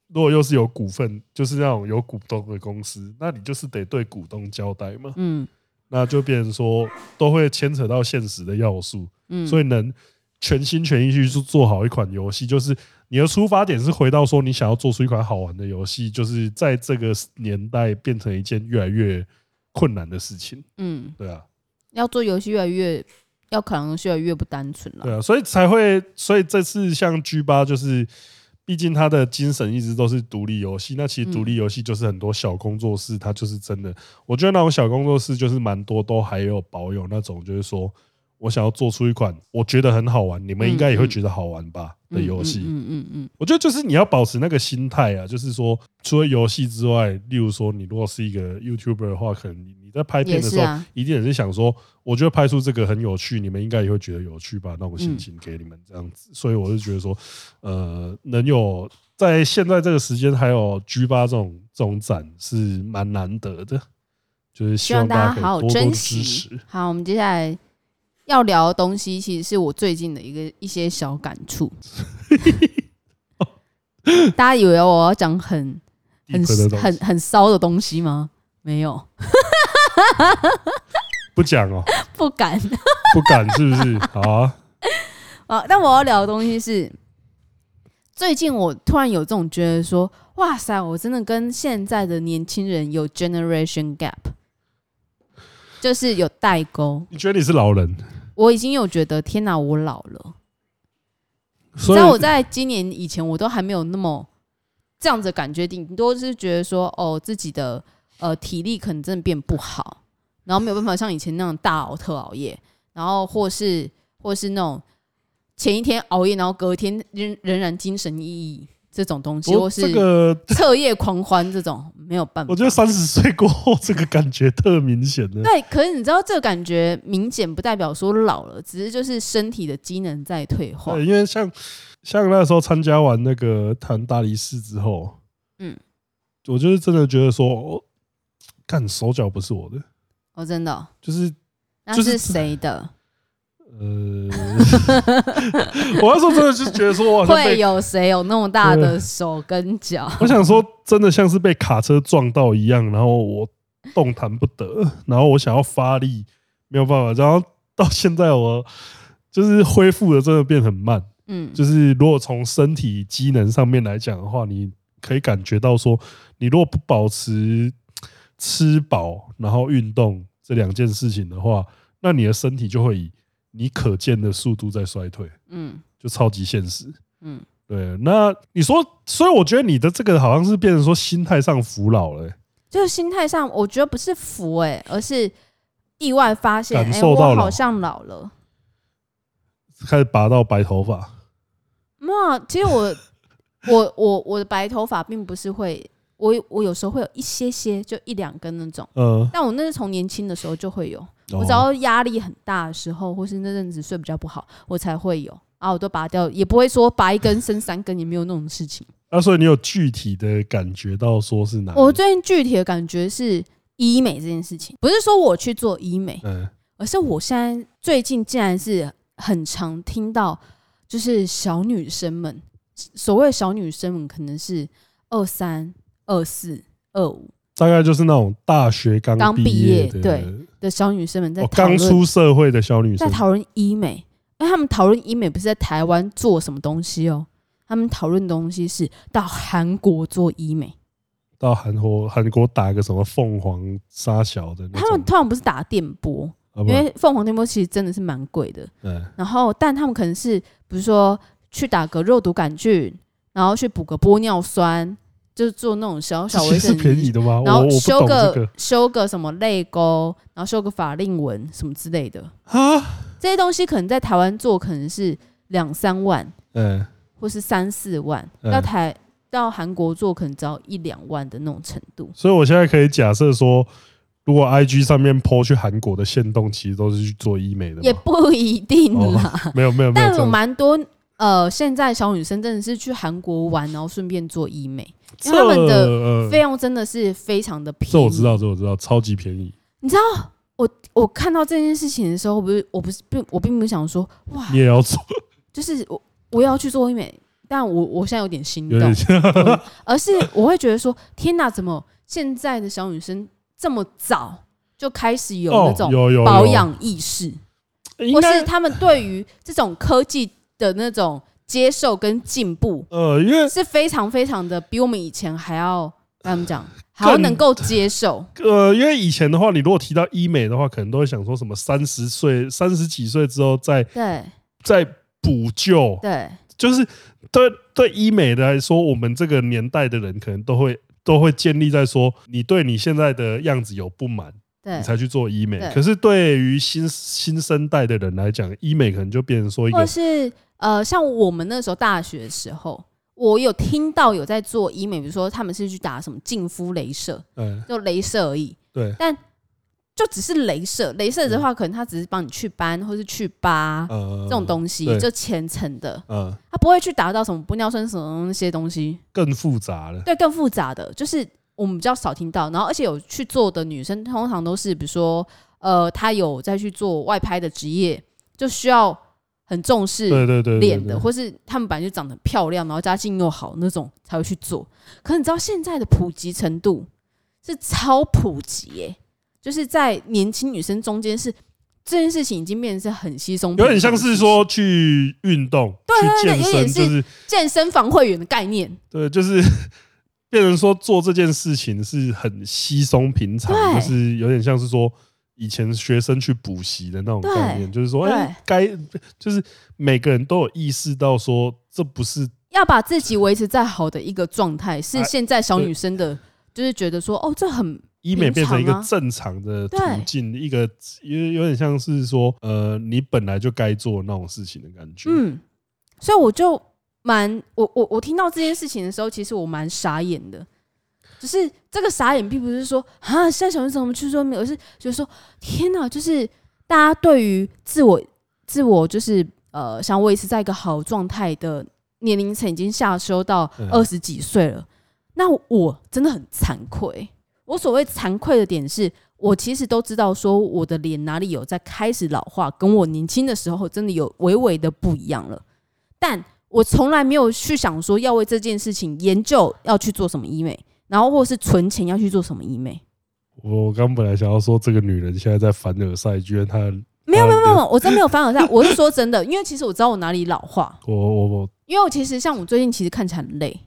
如果又是有股份，就是那种有股东的公司，那你就是得对股东交代嘛。嗯，那就变成说都会牵扯到现实的要素。嗯，所以能全心全意去做好一款游戏，就是你的出发点是回到说你想要做出一款好玩的游戏，就是在这个年代变成一件越来越困难的事情。嗯，对啊，要做游戏越来越要可能越来越不单纯了。对啊，所以才会，所以这次像 G 八就是。毕竟他的精神一直都是独立游戏，那其实独立游戏就是很多小工作室，它就是真的。我觉得那种小工作室就是蛮多都还有保有那种，就是说我想要做出一款我觉得很好玩，你们应该也会觉得好玩吧的游戏。嗯嗯嗯，我觉得就是你要保持那个心态啊，就是说除了游戏之外，例如说你如果是一个 YouTuber 的话，可能你。在拍片的时候，一定也是想说，我觉得拍出这个很有趣，你们应该也会觉得有趣吧？那种心情给你们这样子，所以我就觉得说，呃，能有在现在这个时间还有 G 八这种这种展是蛮难得的，就是希望大家好好珍惜。好，我们接下来要聊的东西，其实是我最近的一个一些小感触。(laughs) 大家以为我要讲很很很很骚的东西吗？没有。(laughs) 不讲哦，(laughs) 不敢，不敢，是不是？好啊，啊！但我要聊的东西是，最近我突然有这种觉得说，哇塞，我真的跟现在的年轻人有 generation gap，就是有代沟。你觉得你是老人？我已经有觉得，天哪，我老了。你知道我在今年以前，我都还没有那么这样子的感觉，顶多是觉得说，哦，自己的。呃，体力可能真的变不好，然后没有办法像以前那样大熬特熬夜，然后或是或是那种前一天熬夜，然后隔天仍仍然精神奕奕这种东西，或是这个 (laughs) 彻夜狂欢这种没有办法。我觉得三十岁过后这个感觉特明显的。对，可是你知道这个感觉明显不代表说老了，只是就是身体的机能在退化。对，因为像像那时候参加完那个谈大力士之后，嗯，我就是真的觉得说。看手脚不是我的，哦，真的，就是那是谁的？呃，(laughs) 我要说真的，是觉得说会有谁有那么大的手跟脚？我想说，真的像是被卡车撞到一样，然后我动弹不得，然后我想要发力没有办法，然后到现在我就是恢复的真的变很慢。嗯，就是如果从身体机能上面来讲的话，你可以感觉到说，你如果不保持。吃饱然后运动这两件事情的话，那你的身体就会以你可见的速度在衰退，嗯，就超级现实，嗯，对。那你说，所以我觉得你的这个好像是变成说心态上服老了，就是心态上，我觉得不是服哎，而是意外发现，感受到好像老了，开始拔到白头发。那其实我 (laughs) 我我我的白头发并不是会。我我有时候会有一些些，就一两根那种，嗯，但我那是从年轻的时候就会有，我只要压力很大的时候，或是那阵子睡比较不好，我才会有，啊，我都拔掉，也不会说拔一根生三根，也没有那种事情。啊，所以你有具体的感觉到说是哪？我最近具体的感觉是医美这件事情，不是说我去做医美，嗯，而是我现在最近竟然是很常听到，就是小女生们，所谓小女生们可能是二三。二四二五，大概就是那种大学刚刚毕业对的小女生们在刚出社会的小女生。在讨论医美，因为他们讨论医美不是在台湾做什么东西哦，他们讨论东西是到韩国做医美，到韩国韩国打个什么凤凰沙小的，他们通常不是打电波，因为凤凰电波其实真的是蛮贵的，对，然后但他们可能是比如说去打个肉毒杆菌，然后去补个玻尿酸。就是做那种小小微整，便宜的吗？然后修个修个什么泪沟，然后修个法令纹什么之类的啊。这些东西可能在台湾做可能是两三万，嗯，或是三四万。到台到韩国做可能只要一两万的那种程度。所以我现在可以假设说，如果 IG 上面 po 去韩国的线动，其实都是去做医美的，也不一定啦。没有没有，但有蛮多呃，现在小女生真的是去韩国玩，然后顺便做医美。因为他们的费用真的是非常的便宜，这我知道，这我知道，超级便宜。你知道，我我看到这件事情的时候，我不是，我不是，并我并不想说，哇，你也要做，就是我我要去做医美，但我我现在有点心动，(laughs) 而是我会觉得说，天哪，怎么现在的小女生这么早就开始有那种保养意识，或是他们对于这种科技的那种接受跟进步，呃，因为是非常非常的比我们以前还要，他们讲还要能够接受。呃，因为以前的话，你如果提到医美的话，可能都会想说什么三十岁、三十几岁之后再对再补救，对，就是。对对，医美的来说，我们这个年代的人可能都会都会建立在说，你对你现在的样子有不满，对，你才去做医美。可是对于新新生代的人来讲，医美可能就变成说一个，或是呃，像我们那时候大学的时候，我有听到有在做医美，比如说他们是去打什么净肤镭射，嗯，就镭射而已，对，但。就只是镭射，镭射的话，可能它只是帮你去斑或是去疤这种东西，就浅层的，嗯它不会去达到什么玻尿酸什么那些东西，更复杂了。对，更复杂的，就是我们比较少听到。然后，而且有去做的女生，通常都是比如说，呃，她有在去做外拍的职业，就需要很重视对对对脸的，或是她们本来就长得漂亮，然后家境又好那种才会去做。可是你知道现在的普及程度是超普及耶、欸。就是在年轻女生中间，是这件事情已经变成是很稀松，有点像是说去运动，去健身，就是健身房会员的概念。对，就是变成说做这件事情是很稀松平常，就是有点像是说以前学生去补习的那种概念，就是说，哎，该就是每个人都有意识到说，这不是要把自己维持在好的一个状态，是现在小女生的，就是觉得说，哦，这很。医美变成一个正常的途径，一个有有点像是说，呃，你本来就该做那种事情的感觉。嗯，所以我就蛮我我我听到这件事情的时候，其实我蛮傻眼的。只是这个傻眼，并不是说啊，现在小女生怎么去做美，而是就是说，天哪，就是大家对于自我自我就是呃，想维持在一个好状态的年龄层已经下修到二十几岁了，那我真的很惭愧。我所谓惭愧的点是，我其实都知道，说我的脸哪里有在开始老化，跟我年轻的时候真的有微微的不一样了。但我从来没有去想说要为这件事情研究要去做什么医美，然后或是存钱要去做什么医美。我刚本来想要说，这个女人现在在凡尔赛，居然她没有没有没有，我真没有凡尔赛，我是说真的，因为其实我知道我哪里老化。(laughs) 我我我，因为我其实像我最近其实看起来很累。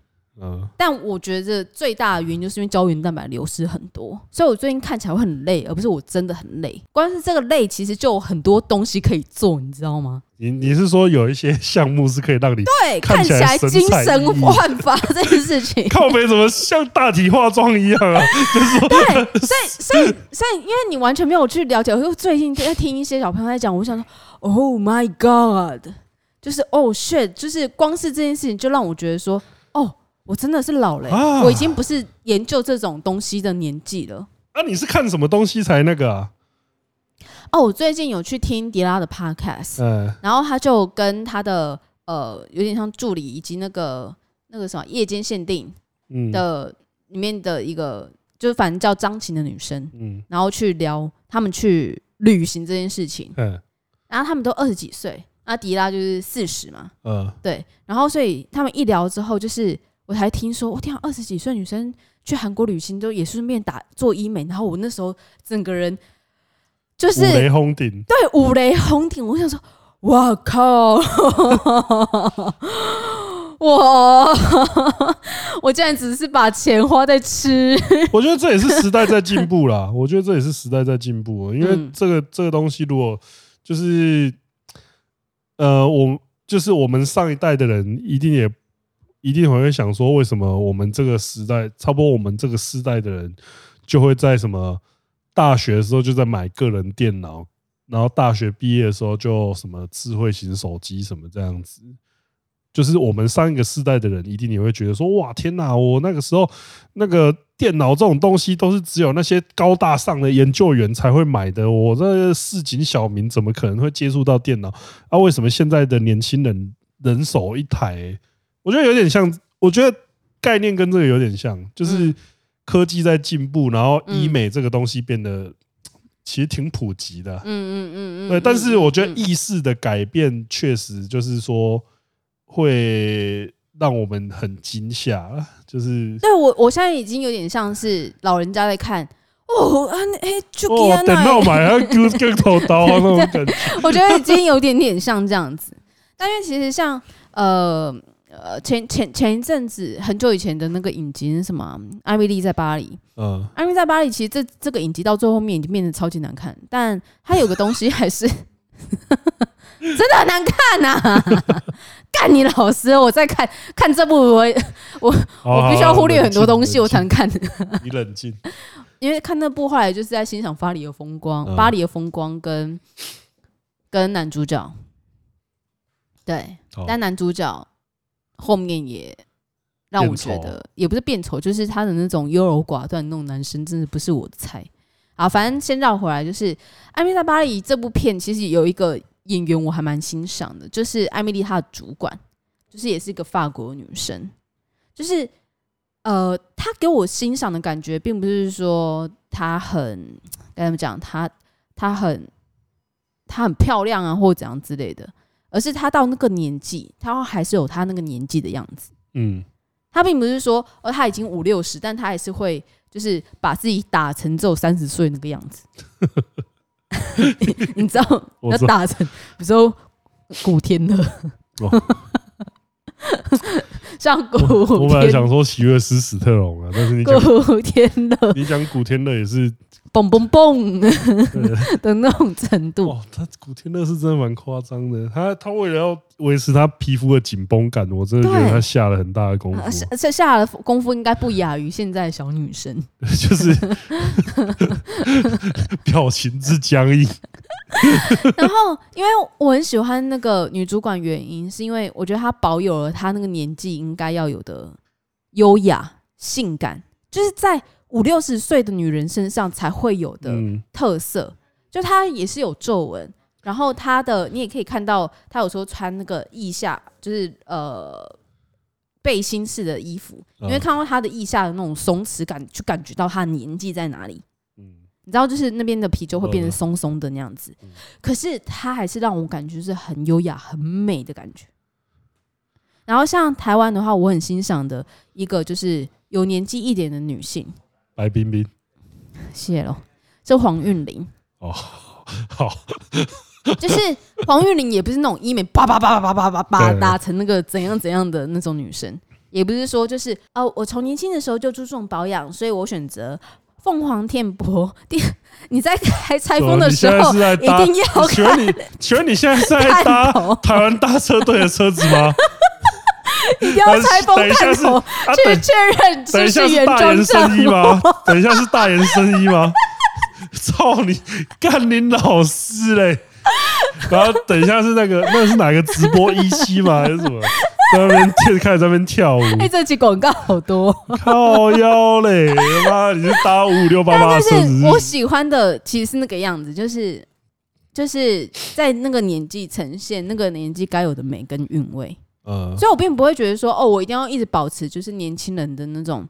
嗯，但我觉得最大的原因就是因为胶原蛋白流失很多，所以我最近看起来会很累，而不是我真的很累。光是这个累，其实就有很多东西可以做，你知道吗？你你是说有一些项目是可以让你对看起来精神焕发这件事情？靠北怎么像大体化妆一样啊？(laughs) 就是对，所以所以所以，因为你完全没有去了解，我就最近在听一些小朋友在讲，我想说，Oh my God，就是 Oh shit，就是光是这件事情就让我觉得说，哦。我真的是老了，啊，我已经不是研究这种东西的年纪了。啊，你是看什么东西才那个啊？哦，我最近有去听迪拉的 podcast，嗯，然后他就跟他的呃，有点像助理以及那个那个什么夜间限定的里面的一个，嗯，就是反正叫张琴的女生，嗯，然后去聊他们去旅行这件事情，嗯，然后他们都二十几岁，那迪拉就是四十嘛，嗯，对，然后所以他们一聊之后就是。我还听说，我天啊，二十几岁女生去韩国旅行都也顺便打做医美，然后我那时候整个人就是五雷轰顶，对，五雷轰顶。我想说，哇靠，(laughs) 我 (laughs) 我竟然只是把钱花在吃。(laughs) 我觉得这也是时代在进步啦。我觉得这也是时代在进步，因为这个这个东西，如果就是呃，我就是我们上一代的人一定也。一定会想说，为什么我们这个时代，差不多我们这个时代的人，就会在什么大学的时候就在买个人电脑，然后大学毕业的时候就什么智慧型手机什么这样子。就是我们上一个世代的人，一定也会觉得说，哇，天哪！我那个时候那个电脑这种东西，都是只有那些高大上的研究员才会买的。我这市井小民怎么可能会接触到电脑？啊，为什么现在的年轻人人手一台？我觉得有点像，我觉得概念跟这个有点像，就是科技在进步，然后医美这个东西变得其实挺普及的。嗯嗯嗯嗯。对，但是我觉得意识的改变确实就是说会让我们很惊吓，就是对我我现在已经有点像是老人家在看哦啊哎，就哦，等到买啊，割割头刀啊那种感觉，(laughs) 我觉得已经有点点像这样子。但因为其实像呃呃前前前一阵子很久以前的那个影集是什么《艾米丽在巴黎》，嗯，《艾蜜莉在巴黎》其实这这个影集到最后面已经变得超级难看，但它有个东西还是。(laughs) 真的很难看呐、啊！(laughs) 干你老师，我在看看这部我，(laughs) 我我我必须要忽略很多东西，我才能看。你冷静，因为看那部后来就是在欣赏巴黎的风光，巴黎的风光跟跟男主角，对，但男主角后面也让我觉得也不是变丑，就是他的那种优柔寡断那种男生，真的不是我的菜。啊，反正先绕回来，就是《艾蜜莉在巴黎》这部片，其实有一个。演员我还蛮欣赏的，就是艾米丽她的主管，就是也是一个法国女生，就是呃，她给我欣赏的感觉，并不是说她很该怎么讲，她她很她很漂亮啊，或者怎样之类的，而是他到那个年纪，他还是有他那个年纪的样子。嗯，他并不是说哦，他已经五六十，但他还是会就是把自己打成只有三十岁那个样子。(laughs) 你知道要打成，比如说古天乐，(laughs) 像古我本来想说喜乐斯史特龙啊，但是你 (laughs) 古天乐，你讲古天乐也是。嘣嘣嘣的那种程度，哇！他古天乐是真的蛮夸张的。他他为了要维持他皮肤的紧绷感，我真的觉得他下了很大的功夫。下下了功夫应该不亚于现在的小女生，(laughs) 就是 (laughs) 表情之僵硬。(laughs) 然后，因为我很喜欢那个女主管，原因是因为我觉得她保有了她那个年纪应该要有的优雅、性感，就是在。五六十岁的女人身上才会有的特色，就她也是有皱纹，然后她的你也可以看到，她有时候穿那个腋下，就是呃背心式的衣服，你会看到她的腋下的那种松弛感，就感觉到她年纪在哪里。嗯你知道，就是那边的皮就会变得松松的那样子，可是她还是让我感觉是很优雅、很美的感觉。然后像台湾的话，我很欣赏的一个就是有年纪一点的女性。白冰冰，谢喽，这黄韵玲。哦，好，就是黄韵玲也不是那种医美叭叭叭叭叭叭叭打成那个怎样怎样的那种女生，也不是说就是哦，我从年轻的时候就注重保养，所以我选择凤凰电波。第，(laughs) 你在开拆封的时候一定要请问你，请问你现在是在搭台湾大车队的车子吗？(laughs) 一定要拆封探头去确认，等一下是大延伸一吗？(laughs) 等一下是大延伸一吗？(laughs) 操你干你老师嘞！然后等一下是那个，那是哪个直播一期吗？还是什么？在那边开始在那边跳舞。哎，这期广告好多，靠腰嘞！妈，你是搭五五六八八但是？我喜欢的其实是那个样子，就是就是在那个年纪呈现那个年纪该有的美跟韵味。嗯，所以我并不会觉得说，哦，我一定要一直保持就是年轻人的那种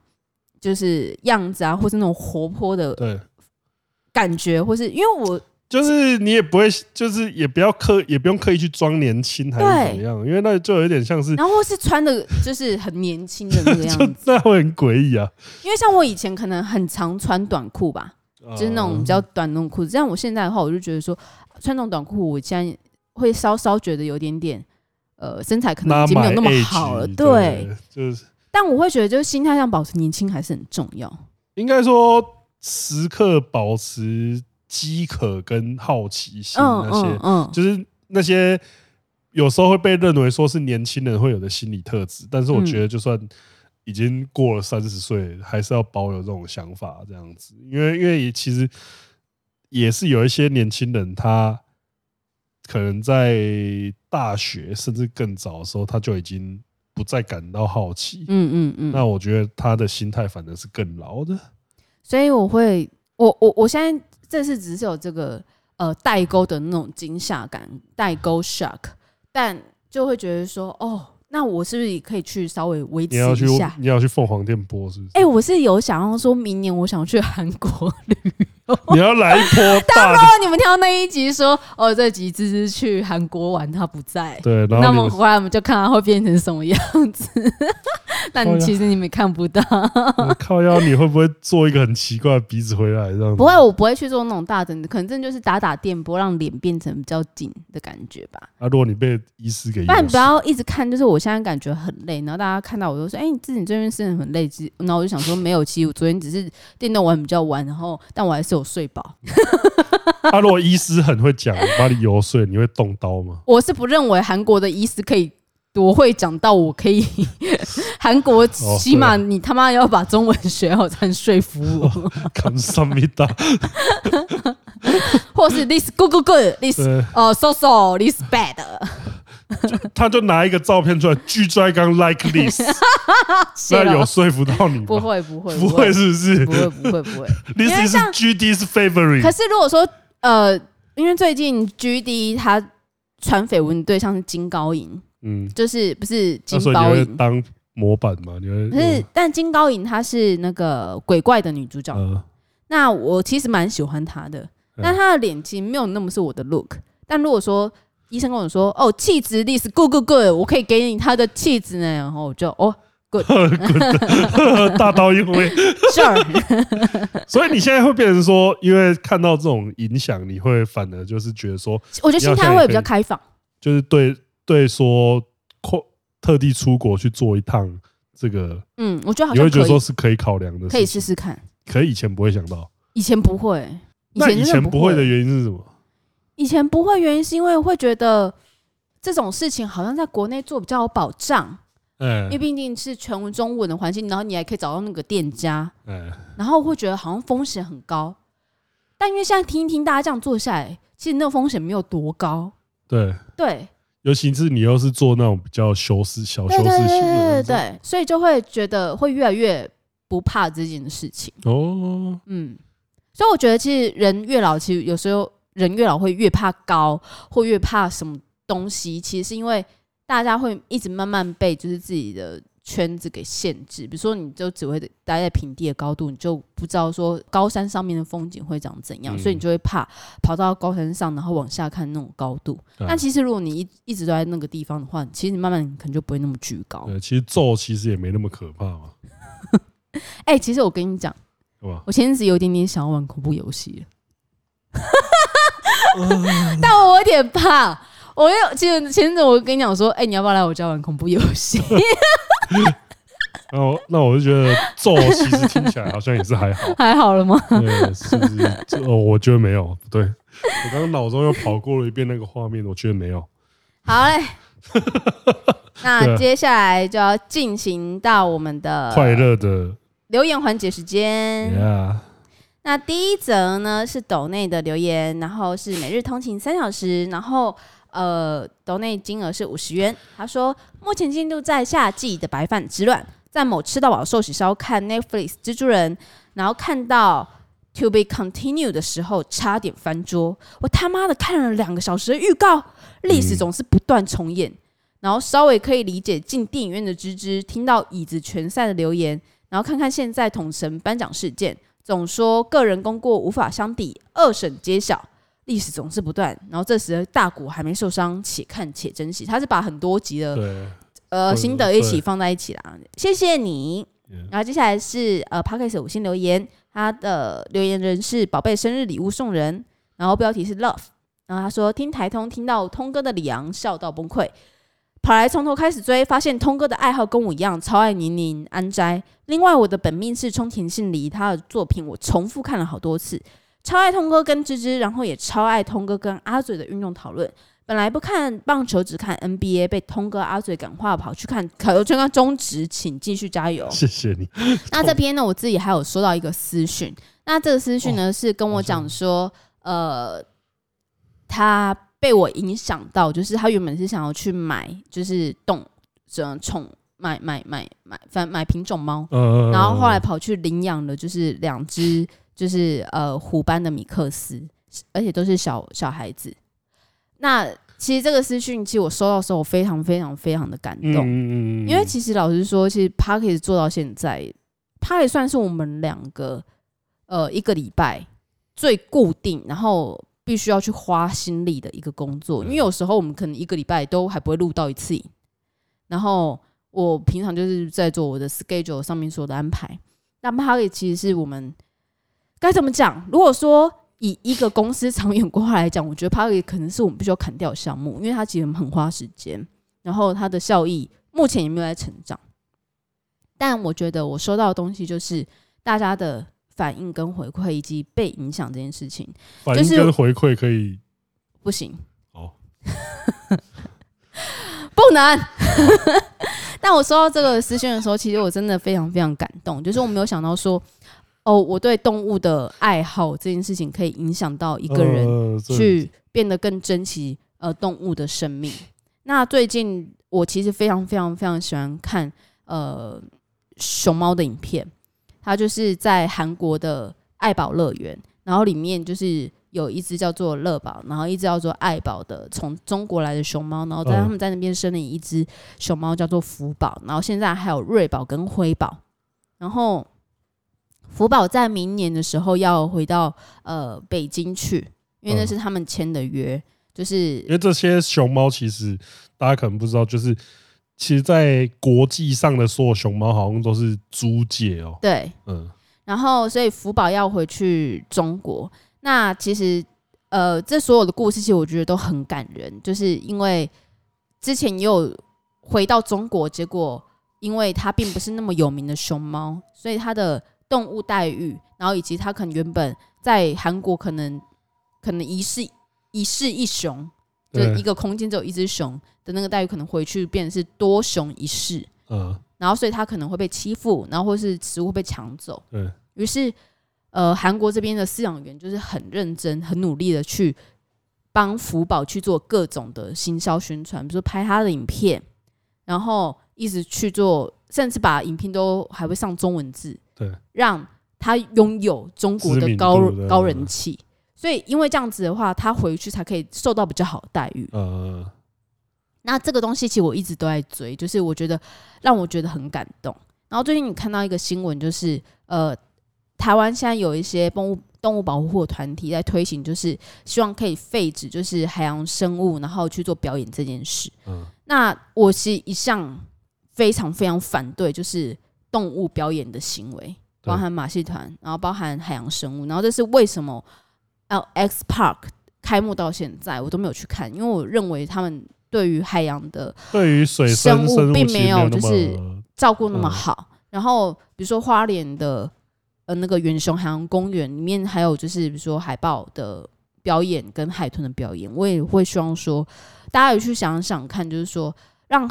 就是样子啊，或是那种活泼的对感觉，或是因为我就是你也不会，就是也不要刻，也不用刻意去装年轻还是怎么样，因为那就有点像是，然后是穿的就是很年轻的那个 (laughs) 样子，那会很诡异啊。因为像我以前可能很常穿短裤吧，就是那种比较短那种裤子，像我现在的话，我就觉得说穿那种短裤，我现在会稍稍觉得有点点。呃，身材可能已经没有那么好了，对，就是。但我会觉得，就是心态上保持年轻还是很重要。应该说，时刻保持饥渴跟好奇心，那些，嗯，就是那些有时候会被认为说是年轻人会有的心理特质。但是我觉得，就算已经过了三十岁，还是要保有这种想法，这样子。因为，因为其实也是有一些年轻人，他。可能在大学甚至更早的时候，他就已经不再感到好奇。嗯嗯嗯。那我觉得他的心态反而是更牢的。所以我会，我我我现在这次只是有这个呃代沟的那种惊吓感，代沟 shock，但就会觉得说，哦，那我是不是也可以去稍微维持一下？你要去凤凰电波是不是？哎，我是有想要说明年我想去韩国旅游。(laughs) 你要来一波大的。当你们听到那一集说，哦，这集芝芝去韩国玩，他不在。对，然后那么回来我们就看他会变成什么样子。(laughs) 但其实你们看不到。靠腰，你会不会做一个很奇怪的鼻子回来这样？不会，我不会去做那种大整的，可能真的就是打打电波，让脸变成比较紧的感觉吧。啊，如果你被医师给，但你不要一直看，就是我现在感觉很累，然后大家看到我就说，哎、欸，你自己这边是很累，然后我就想说，没有，其实我昨天只是电动玩比较晚，然后但我还是有睡饱。他、啊、如果医师很会讲，把你游说，你会动刀吗？我是不认为韩国的医师可以多会讲到我可以。(laughs) 韩国起码你他妈要把中文学好才能说服我。看什么的？(laughs) 或是 this good good good，this 呃 so so this bad。(laughs) 他就拿一个照片出来，巨拽刚 like this，(laughs) 那有说服到你吗？不会不会不会，是不是？不会不会不会。(laughs) This is GD's favorite。可是如果说呃，因为最近 GD 他传绯闻的对象是金高银，嗯，就是不是金高银当。模板嘛，你会可是，但金高银她是那个鬼怪的女主角，呃、那我其实蛮喜欢她的，呃、但她的脸其实没有那么是我的 look。但如果说医生跟我说，哦，气质力是 good good good，我可以给你他的气质呢，然后我就哦 good，, good (laughs) 大刀一挥，sure。所以你现在会变成说，因为看到这种影响，你会反而就是觉得说，我觉得心态会比较开放，就是对对说特地出国去做一趟这个，嗯，我觉得好像你会觉得说是可以考量的，可以试试看。可以以前不会想到，以前不会。那以前不会的原因是什么？以前不会原因是因为会觉得这种事情好像在国内做比较有保障，嗯，因为毕竟是全文中文的环境，然后你还可以找到那个店家，嗯，然后会觉得好像风险很高。但因为现在听一听大家这样做下来，其实那个风险没有多高，对对。尤其是你又是做那种比较修饰、小修饰型的，对对对，所以就会觉得会越来越不怕这件事情哦。嗯，所以我觉得其实人越老，其实有时候人越老会越怕高，或越怕什么东西，其实是因为大家会一直慢慢被就是自己的。圈子给限制，比如说，你就只会待在平地的高度，你就不知道说高山上面的风景会长怎样，嗯、所以你就会怕跑到高山上，然后往下看那种高度。嗯、但其实如果你一一直都在那个地方的话，其实你慢慢可能就不会那么惧高。对，其实咒其实也没那么可怕嘛。(laughs) 哎、欸，其实我跟你讲，我前阵子有点点想要玩恐怖游戏，(laughs) 但我有点怕。我有，其实前阵子我跟你讲说，哎、欸，你要不要来我家玩恐怖游戏？然 (laughs) 后那我就觉得咒其实听起来好像也是还好，(laughs) 还好了吗？对，是不是？哦，我觉得没有。对，我刚刚脑中又跑过了一遍那个画面，我觉得没有。好嘞，那接下来就要进行到我们的快乐的留言环节时间。Yeah 那第一则呢是斗内的留言，然后是每日通勤三小时，然后。呃，斗内金额是五十元。他说，目前进度在夏季的白饭之乱，在某吃到饱寿喜烧看 Netflix 蜘蛛人，然后看到 To be continued 的时候，差点翻桌。我他妈的看了两个小时的预告，历史总是不断重演。然后稍微可以理解进电影院的芝芝，听到椅子全散的留言，然后看看现在统神颁奖事件，总说个人功过无法相抵，二审揭晓。历史总是不断，然后这时大谷还没受伤，且看且珍惜。他是把很多集的呃心得一起放在一起啦，谢谢你。然后接下来是呃 Podcast 五星留言，他的留言人是宝贝生日礼物送人，然后标题是 Love，然后他说听台通听到通哥的李昂笑到崩溃，跑来从头开始追，发现通哥的爱好跟我一样，超爱宁宁安斋。另外我的本命是冲田杏梨，他的作品我重复看了好多次。超爱通哥跟芝芝，然后也超爱通哥跟阿嘴的运动讨论。本来不看棒球，只看 NBA，被通哥阿嘴感化，跑去看卡罗圈跟中职，请继续加油。谢谢你。那这边呢，我自己还有收到一个私讯。那这个私讯呢，是跟我讲说，呃，他被我影响到，就是他原本是想要去买，就是动这宠买买买买反买品种猫，然后后来跑去领养了，就是两只。就是呃虎斑的米克斯，而且都是小小孩子。那其实这个私讯，其实我收到的时候，我非常非常非常的感动。嗯，因为其实老实说，其实 Podcast 做到现在，它也算是我们两个呃一个礼拜最固定，然后必须要去花心力的一个工作。因为有时候我们可能一个礼拜都还不会录到一次影，然后我平常就是在做我的 schedule 上面所有的安排。那 Podcast 其实是我们该怎么讲？如果说以一个公司长远规划来讲，我觉得 Podcast 可能是我们必须要砍掉的项目，因为它其实很花时间，然后它的效益目前也没有在成长。但我觉得我收到的东西就是大家的反应跟回馈，以及被影响这件事情。反应跟回馈可以、就是、不行哦，(laughs) 不能。(laughs) 但我收到这个私讯的时候，其实我真的非常非常感动。就是我没有想到说，哦，我对动物的爱好这件事情可以影响到一个人去变得更珍惜呃动物的生命。那最近我其实非常非常非常喜欢看呃。熊猫的影片，它就是在韩国的爱宝乐园，然后里面就是有一只叫做乐宝，然后一只叫做爱宝的从中国来的熊猫，然后在他们在那边生了一只熊猫叫做福宝，然后现在还有瑞宝跟辉宝，然后福宝在明年的时候要回到呃北京去，因为那是他们签的约，就是因为这些熊猫其实大家可能不知道，就是。其实，在国际上的所有熊猫好像都是租借哦。对，嗯，然后所以福宝要回去中国，那其实呃，这所有的故事其实我觉得都很感人，就是因为之前也有回到中国，结果因为它并不是那么有名的熊猫，所以它的动物待遇，然后以及它可能原本在韩国可能可能一世一世一熊。就一个空间只有一只熊的那个待遇，可能回去变成是多熊一世。嗯，然后所以他可能会被欺负，然后或是食物被抢走。对，于是呃，韩国这边的饲养员就是很认真、很努力的去帮福宝去做各种的行销宣传，比如说拍他的影片，然后一直去做，甚至把影片都还会上中文字，对，让他拥有中国的高高人气。所以，因为这样子的话，他回去才可以受到比较好的待遇。呃，那这个东西其实我一直都在追，就是我觉得让我觉得很感动。然后最近你看到一个新闻，就是呃，台湾现在有一些动物动物保护团体在推行，就是希望可以废止就是海洋生物，然后去做表演这件事。嗯，那我是一向非常非常反对，就是动物表演的行为，包含马戏团，然后包含海洋生物，然后这是为什么？哦，X Park 开幕到现在，我都没有去看，因为我认为他们对于海洋的对于水生物并没有就是照顾那么好。然后比如说花莲的呃那个远雄海洋公园里面，还有就是比如说海豹的表演跟海豚的表演，我也会希望说大家有去想想看，就是说让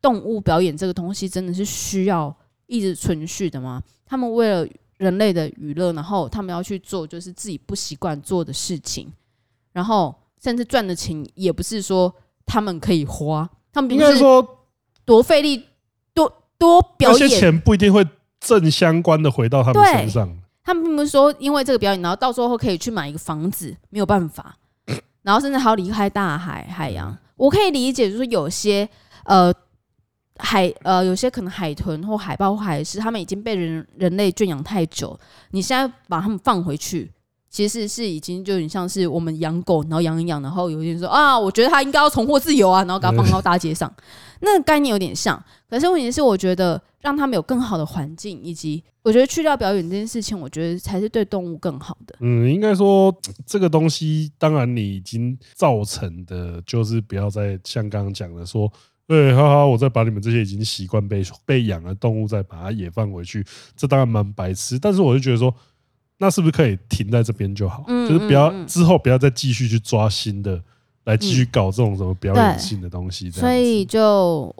动物表演这个东西真的是需要一直存续的吗？他们为了。人类的娱乐，然后他们要去做就是自己不习惯做的事情，然后甚至赚的钱也不是说他们可以花，他们应该说多费力多多表演，那些钱不一定会正相关的回到他们身上。他们并不是说因为这个表演，然后到时候可以去买一个房子，没有办法，(laughs) 然后甚至还要离开大海海洋。我可以理解，就是有些呃。海呃，有些可能海豚或海豹或海狮，他们已经被人人类圈养太久，你现在把他们放回去，其实是已经就有点像是我们养狗，然后养一养，然后有些人说啊，我觉得它应该要重获自由啊，然后给它放到大街上，那个概念有点像。可是问题是，我觉得让他们有更好的环境，以及我觉得去掉表演这件事情，我觉得才是对动物更好的。嗯，应该说这个东西，当然你已经造成的，就是不要再像刚刚讲的说。对，哈哈，我再把你们这些已经习惯被被养的动物再把它也放回去，这当然蛮白痴。但是我就觉得说，那是不是可以停在这边就好？嗯、就是不要、嗯、之后不要再继续去抓新的，来继续搞这种什么表演性的东西。所以就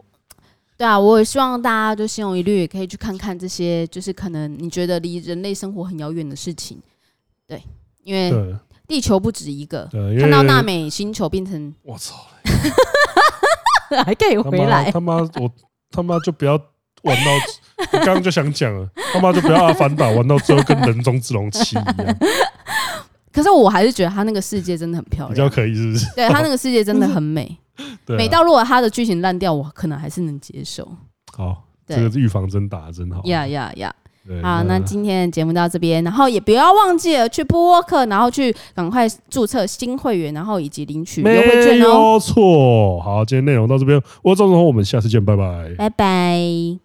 对啊，我也希望大家就心有余虑，也可以去看看这些，就是可能你觉得离人类生活很遥远的事情。对，因为地球不止一个，看到纳美星球变成我操。(laughs) (laughs) 还可以回来？他妈，我他妈就不要玩到，我刚刚就想讲了，他妈就不要阿凡达玩到最后跟人中之龙七一样。(laughs) 可是我还是觉得他那个世界真的很漂亮，比较可以，是不是？对他那个世界真的很美，(laughs) 美到如果他的剧情烂掉，我可能还是能接受。好，这个预防针打的真好。呀呀呀！好，那今天的节目到这边，然后也不要忘记了去播客，然后去赶快注册新会员，然后以及领取优惠券哦。没错，好，今天内容到这边，我是钟子彤，我们下次见，拜拜，拜拜。